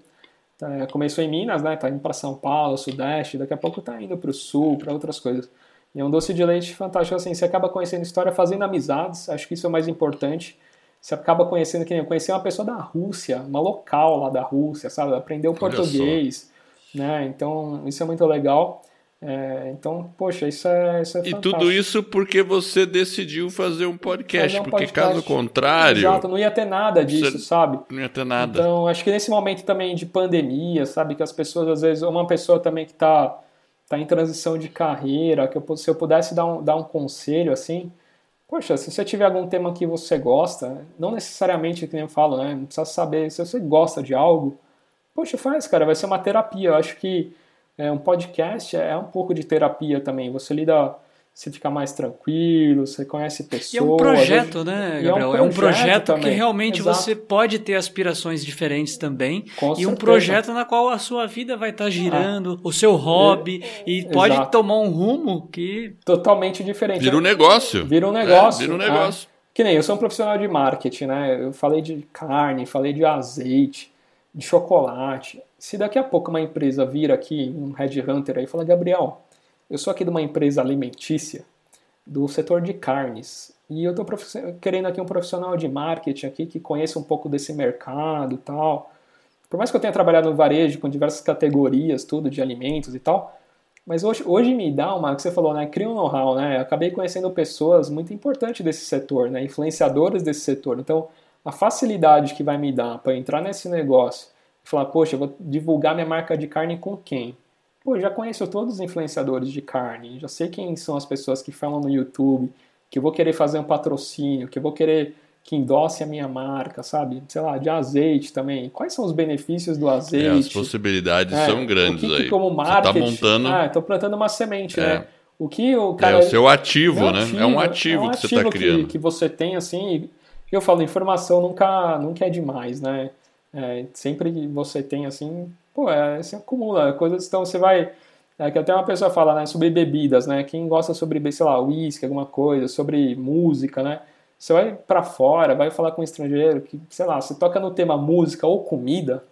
Tá, começou em Minas, né? Tá indo para São Paulo, Sudeste, daqui a pouco tá indo para o Sul, para outras coisas. E é um doce de leite fantástico, assim, você acaba conhecendo história, fazendo amizades, acho que isso é o mais importante. Você acaba conhecendo, que nem eu conheci uma pessoa da Rússia, uma local lá da Rússia, sabe? Aprendeu português, né? Então, isso é muito legal. É, então, poxa, isso é, isso é E tudo isso porque você decidiu fazer um podcast, fazer um porque podcast. caso contrário... Exato, não ia ter nada disso, sabe? Não ia ter nada. Então, acho que nesse momento também de pandemia, sabe? Que as pessoas, às vezes, uma pessoa também que está tá em transição de carreira, que eu, se eu pudesse dar um, dar um conselho, assim Poxa, se você tiver algum tema que você gosta, não necessariamente, que nem eu falo, né? Não precisa saber, se você gosta de algo, poxa, faz, cara, vai ser uma terapia. Eu acho que é, um podcast é um pouco de terapia também. Você lida você fica mais tranquilo, você conhece pessoas. E é um projeto, né, Gabriel? É um projeto, é um projeto que realmente Exato. você pode ter aspirações diferentes também. Com e certeza. um projeto na qual a sua vida vai estar tá girando, ah. o seu hobby, é, e pode Exato. tomar um rumo que. Totalmente diferente. Vira um negócio. Vira um negócio. É, vira um negócio. Ah, que nem eu sou um profissional de marketing, né? Eu falei de carne, falei de azeite, de chocolate. Se daqui a pouco uma empresa vira aqui, um headhunter aí, e fala, Gabriel eu sou aqui de uma empresa alimentícia do setor de carnes e eu estou querendo aqui um profissional de marketing aqui que conheça um pouco desse mercado e tal. Por mais que eu tenha trabalhado no varejo com diversas categorias, tudo de alimentos e tal, mas hoje, hoje me dá uma, que você falou, né, cria um know-how, né? Eu acabei conhecendo pessoas muito importantes desse setor, né, influenciadores desse setor. Então, a facilidade que vai me dar para entrar nesse negócio e falar, poxa, eu vou divulgar minha marca de carne com quem? Pô, já conheço todos os influenciadores de carne, já sei quem são as pessoas que falam no YouTube, que eu vou querer fazer um patrocínio, que eu vou querer que endosse a minha marca, sabe? Sei lá, de azeite também. Quais são os benefícios do azeite? É, as possibilidades é, são grandes o que, aí. como marketing, Você tá montando... Ah, tô plantando uma semente, né? é. né? O que o cara... É o seu ativo, é né? Ativo, é um ativo, é um que você está criando. Que, que você tem, assim... Eu falo, informação nunca, nunca é demais, né? É, sempre você tem, assim, pô, é, se acumula coisas, então você vai. É que até uma pessoa fala, né, sobre bebidas, né? Quem gosta sobre, sei lá, uísque, alguma coisa, sobre música, né? Você vai para fora, vai falar com um estrangeiro que, sei lá, você toca no tema música ou comida,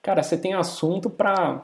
cara, você tem assunto para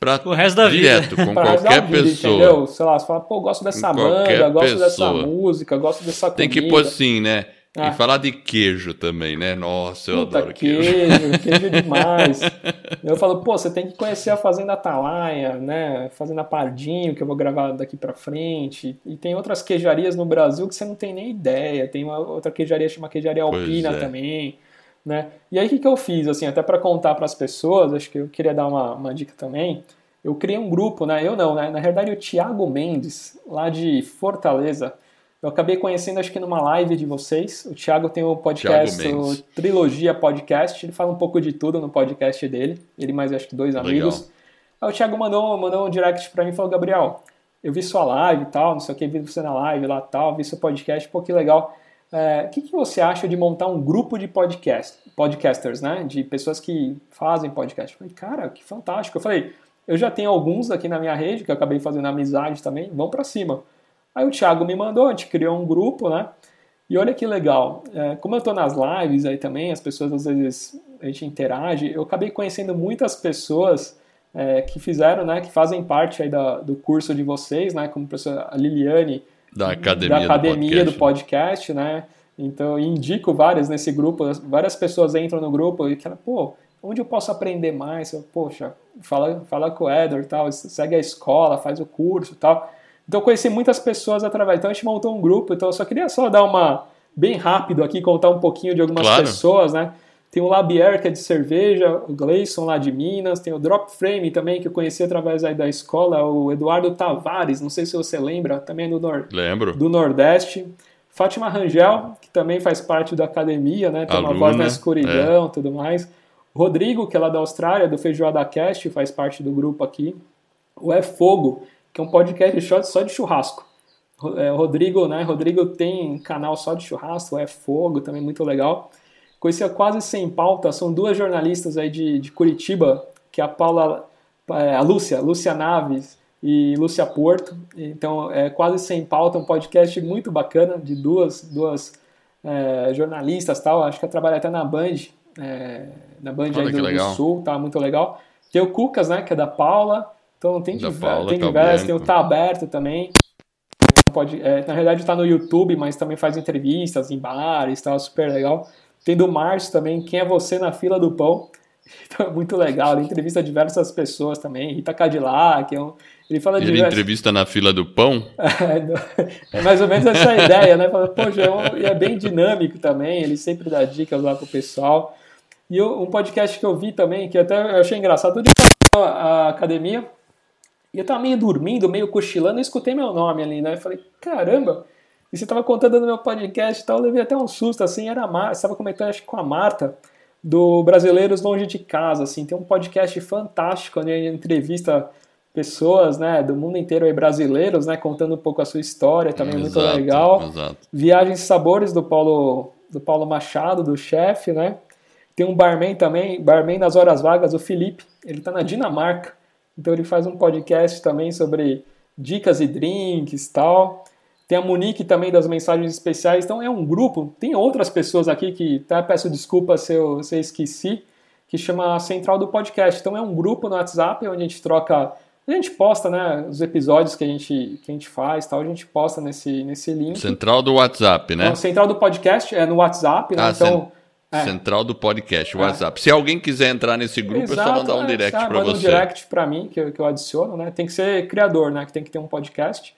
Pra o resto da direto, vida. com qualquer vida, pessoa. Entendeu? Sei lá, você fala, pô, gosto dessa banda, gosto pessoa. dessa música, gosto dessa comida. Tem que pôr assim, né? Ah. E falar de queijo também, né? Nossa, eu Puta, adoro queijo. Queijo, queijo demais. eu falo, pô, você tem que conhecer a Fazenda Atalaia, né? Fazenda Pardinho, que eu vou gravar daqui pra frente. E tem outras queijarias no Brasil que você não tem nem ideia. Tem uma outra queijaria chama Queijaria Alpina é. também, né? E aí o que, que eu fiz, assim, até para contar para as pessoas, acho que eu queria dar uma, uma dica também. Eu criei um grupo, né? Eu não, né? Na verdade, o Thiago Mendes, lá de Fortaleza, eu acabei conhecendo, acho que numa live de vocês. O Thiago tem o podcast, o Trilogia Podcast. Ele fala um pouco de tudo no podcast dele. Ele mais acho que dois amigos. Legal. Aí o Thiago mandou, mandou um direct pra mim e falou: Gabriel, eu vi sua live e tal, não sei o que, vi você na live lá tal, vi seu podcast, pô, que legal. É, o que, que você acha de montar um grupo de podcast, podcasters, né? De pessoas que fazem podcast? Eu falei, cara, que fantástico. Eu falei, eu já tenho alguns aqui na minha rede, que eu acabei fazendo amizade também, vão para cima. Aí o Thiago me mandou, a gente criou um grupo, né? E olha que legal, é, como eu estou nas lives aí também, as pessoas às vezes a gente interage, eu acabei conhecendo muitas pessoas é, que fizeram, né, que fazem parte aí da, do curso de vocês, né, como a professora Liliane da academia, da academia do, podcast. do, podcast. né? Então indico várias nesse grupo, várias pessoas entram no grupo e que pô, onde eu posso aprender mais? Eu, Poxa, fala, fala com o Edward, tal, segue a escola, faz o curso, tal. Então eu conheci muitas pessoas através. Então a gente montou um grupo, então eu só queria só dar uma, bem rápido aqui contar um pouquinho de algumas Claro. pessoas, né? Tem o Labier, que é de cerveja, o Gleison lá de Minas, tem o Drop Frame também, que eu conheci através aí da escola, o Eduardo Tavares, não sei se você lembra, também é do, Nor Lembro. do Nordeste. Fátima Rangel, que também faz parte da academia, né? Tem uma Aluna, voz na escuridão e tudo mais. Rodrigo, que é lá da Austrália, do Feijoada Cast, faz parte do grupo aqui. O É Fogo, que é um podcast só de churrasco. É, Rodrigo, né? Rodrigo tem canal só de churrasco, É Fogo, também muito legal. Conheci a Quase Sem Pauta, são duas jornalistas aí de, de Curitiba, que é a Paula, é, a Lúcia, Lúcia Naves e Lúcia Porto. Então, é Quase Sem Pauta, um podcast muito bacana, de duas, duas é, jornalistas tal. Acho que ela trabalha até na Band, é, na Band Olha aí do, do. Sul, tá muito legal. Tem o Cucas, né, que é da Paula. Então tem, diver- Paula tem Calbianco. diversos, tem o Tá Aberto também. Pode, é, na realidade está no YouTube, mas também faz entrevistas em bares, tal, super legal. Tem do Márcio também, Quem é Você na Fila do Pão. Então é muito legal, ele entrevista diversas pessoas também. Rita Cadillac, é um- ele fala de Ele diversas... entrevista na fila do pão. É mais ou menos essa ideia, né? Fala, Poxa, é, um- é bem dinâmico também, ele sempre dá dicas lá pro pessoal. E eu- um podcast que eu vi também, que até eu achei engraçado, tudo de a academia, e eu tava meio dormindo, meio cochilando, e escutei meu nome ali, né? Eu falei, caramba! E você tava contando no meu podcast e tal, eu levei até um susto, assim, era a Marta, você tava comentando acho que com a Marta, do Brasileiros Longe de Casa, assim, tem um podcast fantástico, onde ele entrevista pessoas, né, do mundo inteiro aí, brasileiros, né, contando um pouco a sua história, também é muito Exato, legal. Exato. Viagens e Sabores do Paulo, do Paulo Machado, do chefe, né? Tem um barman também, barman nas horas vagas, o Felipe, ele tá na Dinamarca, então ele faz um podcast também sobre dicas e drinks e tal. Tem a Monique também das mensagens especiais, então é um grupo, tem outras pessoas aqui que até peço desculpa se eu, se eu esqueci, que chama Central do Podcast. Então é um grupo no WhatsApp onde a gente troca, a gente posta, né, os episódios que a gente, que a gente faz, tal, a gente posta nesse, nesse link. Central do WhatsApp, né? Então, Central do Podcast é no WhatsApp, né? Ah, então, é. Central do podcast, WhatsApp. Se alguém quiser entrar nesse grupo, é só mandar um é, direct pra manda você. um direct pra mim, que eu, que eu adiciono, né? Tem que ser criador, né? Que tem que ter um podcast.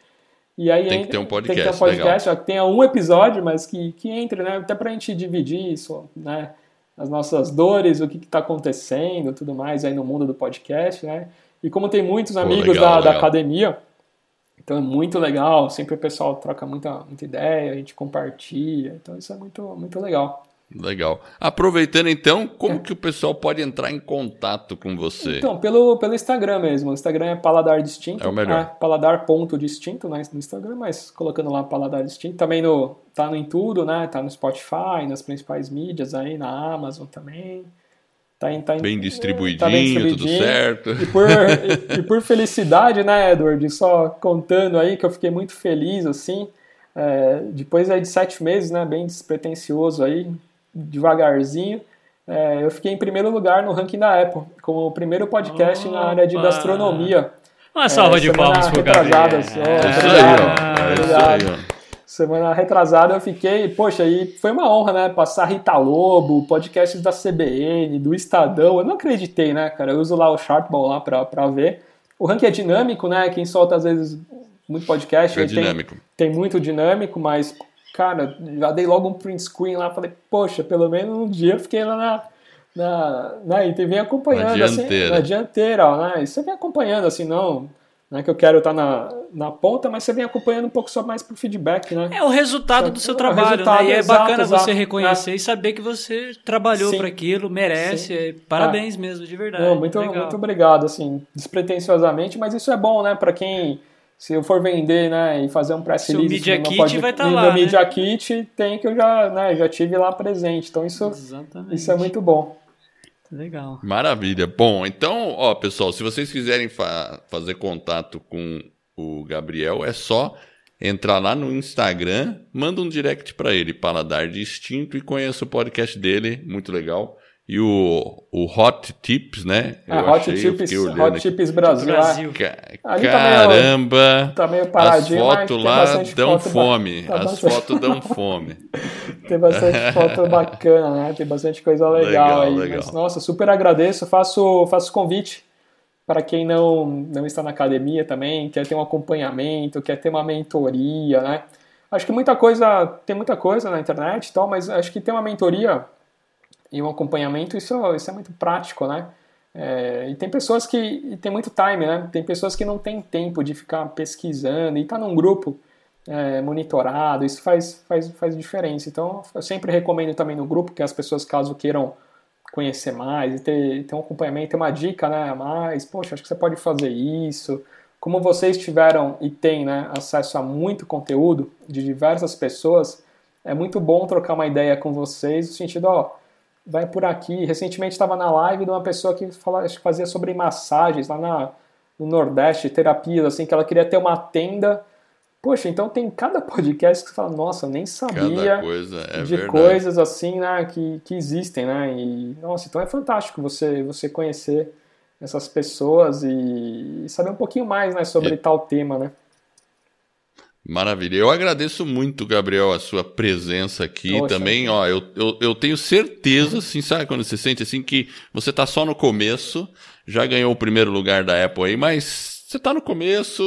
E aí Tem que ter um Tem que ter um podcast, podcast, ó, que tenha um episódio, mas que, que entre, né? Até pra gente dividir isso, né? As nossas dores, o que, que tá acontecendo, tudo mais aí no mundo do podcast, né? E como tem muitos Pô, amigos legal, da, da legal. academia, então é muito legal, sempre o pessoal troca muita, muita ideia, a gente compartilha, então isso é muito, muito legal. Legal. Aproveitando então, como que o pessoal pode entrar em contato com você? Então, pelo, pelo Instagram mesmo. O Instagram é Paladar Distinto. É o melhor. paladar.distinto né, no Instagram, mas colocando lá Paladar Distinto. Também no, tá no em tudo, né? Tá no Spotify, nas principais mídias aí, na Amazon também. Tá em, tá em, bem é, distribuidinho, tá bem tudo distribuidinho. certo. E por, e, e por felicidade, né, Edward? Só contando aí que eu fiquei muito feliz, assim. é, depois aí de sete meses, né, bem despretensioso aí, devagarzinho, é, eu fiquei em primeiro lugar no ranking da Apple, como o primeiro podcast na área de Opa! gastronomia. Uma salva É, de semana palmas pro retrasada, Gabriel. É. É isso Obrigado. aí, ó. Semana retrasada eu fiquei, poxa, e foi uma honra, né? Passar Rita Lobo, podcasts da CBN, do Estadão. Eu não acreditei, né, cara? Eu uso lá o Sharpball lá pra, pra ver. O ranking é dinâmico, né? Quem solta às vezes muito podcast. É ele tem- dinâmico. tem muito dinâmico, mas, cara, já dei logo um print screen lá, falei, poxa, pelo menos um dia eu fiquei lá na. Na, na, e vem acompanhando, Na assim, dianteira. na dianteira, ó, né? E você vem acompanhando, assim, não, não é que eu quero estar na, na ponta, mas você vem acompanhando um pouco só mais pro feedback, né? É o resultado do seu É trabalho, né? E é exato, bacana exato. você reconhecer e saber que você trabalhou para aquilo, merece. é, Parabéns mesmo, de verdade. Não, muito, Legal. muito obrigado, assim, despretensiosamente, mas isso é bom, né, para quem, se eu for vender, né, e fazer um press release Media Kit vai tá no lá, meu né? Media Kit tem que eu já, né, já tive lá presente, então isso, Exatamente. isso é muito bom. legal. Maravilha. Bom, então, ó, pessoal, se vocês quiserem fa- fazer contato com o Gabriel, é só entrar lá no Instagram, manda um direct pra ele, Paladar Distinto, e conheça o podcast dele, muito legal. E o, o Hot Tips, né? A Eu Hot achei, eu fiquei olhando Hot aqui. Chips Brasil, Brasil. Ca- Ali tá meio- Caramba! tá meio As paradinho, mas fotos lá dão foto fome. tá As bastante- fotos dão fome. Tem bastante foto bacana, né? Tem bastante coisa legal, Legal, aí. legal. Mas, nossa, super agradeço. Faço, faço convite para quem não, não está na academia também, quer ter um acompanhamento, quer ter uma mentoria, né? acho que muita coisa, tem muita coisa na internet e tal, mas acho que tem uma mentoria e um acompanhamento, isso, isso é muito prático, né? É, e tem pessoas que tem muito time, né? Tem pessoas que não tem tempo de ficar pesquisando e tá num grupo é, monitorado, isso faz, faz, faz diferença. Então, eu sempre recomendo também no grupo que as pessoas, caso queiram conhecer mais e ter, ter um acompanhamento, ter uma dica né, mais, poxa, acho que você pode fazer isso. Como vocês tiveram e têm né, acesso a muito conteúdo de diversas pessoas, é muito bom trocar uma ideia com vocês, no sentido, ó, vai por aqui. Recentemente estava na live de uma pessoa que fala, fazia sobre massagens lá na, no Nordeste, terapias, assim, que ela queria ter uma tenda Poxa, então tem cada podcast que você fala, nossa, eu nem sabia coisa, é de verdade. coisas assim, né, que, que existem, né? E, nossa, então é fantástico você, você conhecer essas pessoas e, saber um pouquinho mais, né, sobre é. tal tema, né? Maravilha. Eu agradeço muito, Gabriel, a sua presença aqui. Também, ó, eu, eu, eu, tenho certeza, assim, sabe quando você sente assim que você tá só no começo, já ganhou o primeiro lugar da Apple aí, mas você está no começo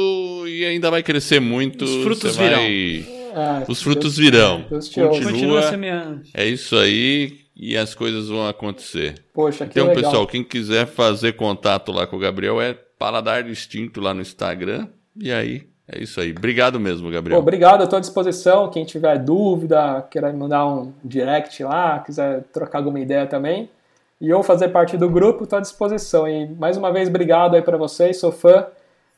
e ainda vai crescer muito. Os frutos virão. Vai... Ah, Os frutos Deus, virão. Deus Continua. Continua é isso aí e as coisas vão acontecer. Poxa, que então, legal. pessoal, quem quiser fazer contato lá com o Gabriel é Paladar Distinto lá no Instagram. E aí, é isso aí. Obrigado mesmo, Gabriel. Pô, obrigado, eu estou à disposição. Quem tiver dúvida, queira mandar um direct lá, quiser trocar alguma ideia também. E eu fazer parte do grupo, estou à disposição. E mais uma vez, obrigado aí para vocês, sou fã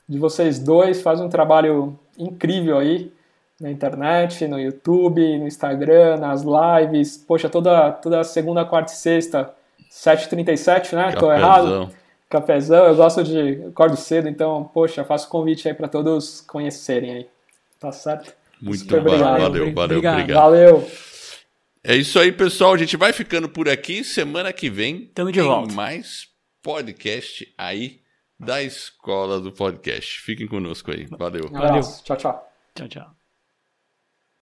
de vocês dois, faz um trabalho incrível aí na internet, no YouTube, no Instagram, nas lives. Poxa, toda, toda segunda, quarta e sexta, 7h37, né? Tô errado? Cafezão, eu gosto de. acordo cedo, então, poxa, faço convite aí para todos conhecerem aí. Tá certo? Muito Super bom. Obrigado. Valeu, valeu, obrigado. obrigado. Valeu. É isso aí, pessoal. A gente vai ficando por aqui. Semana que vem Tamo de tem volta. mais podcast aí da escola do podcast. Fiquem conosco aí. Valeu. Um abraço. Tchau, tchau. Tchau, tchau.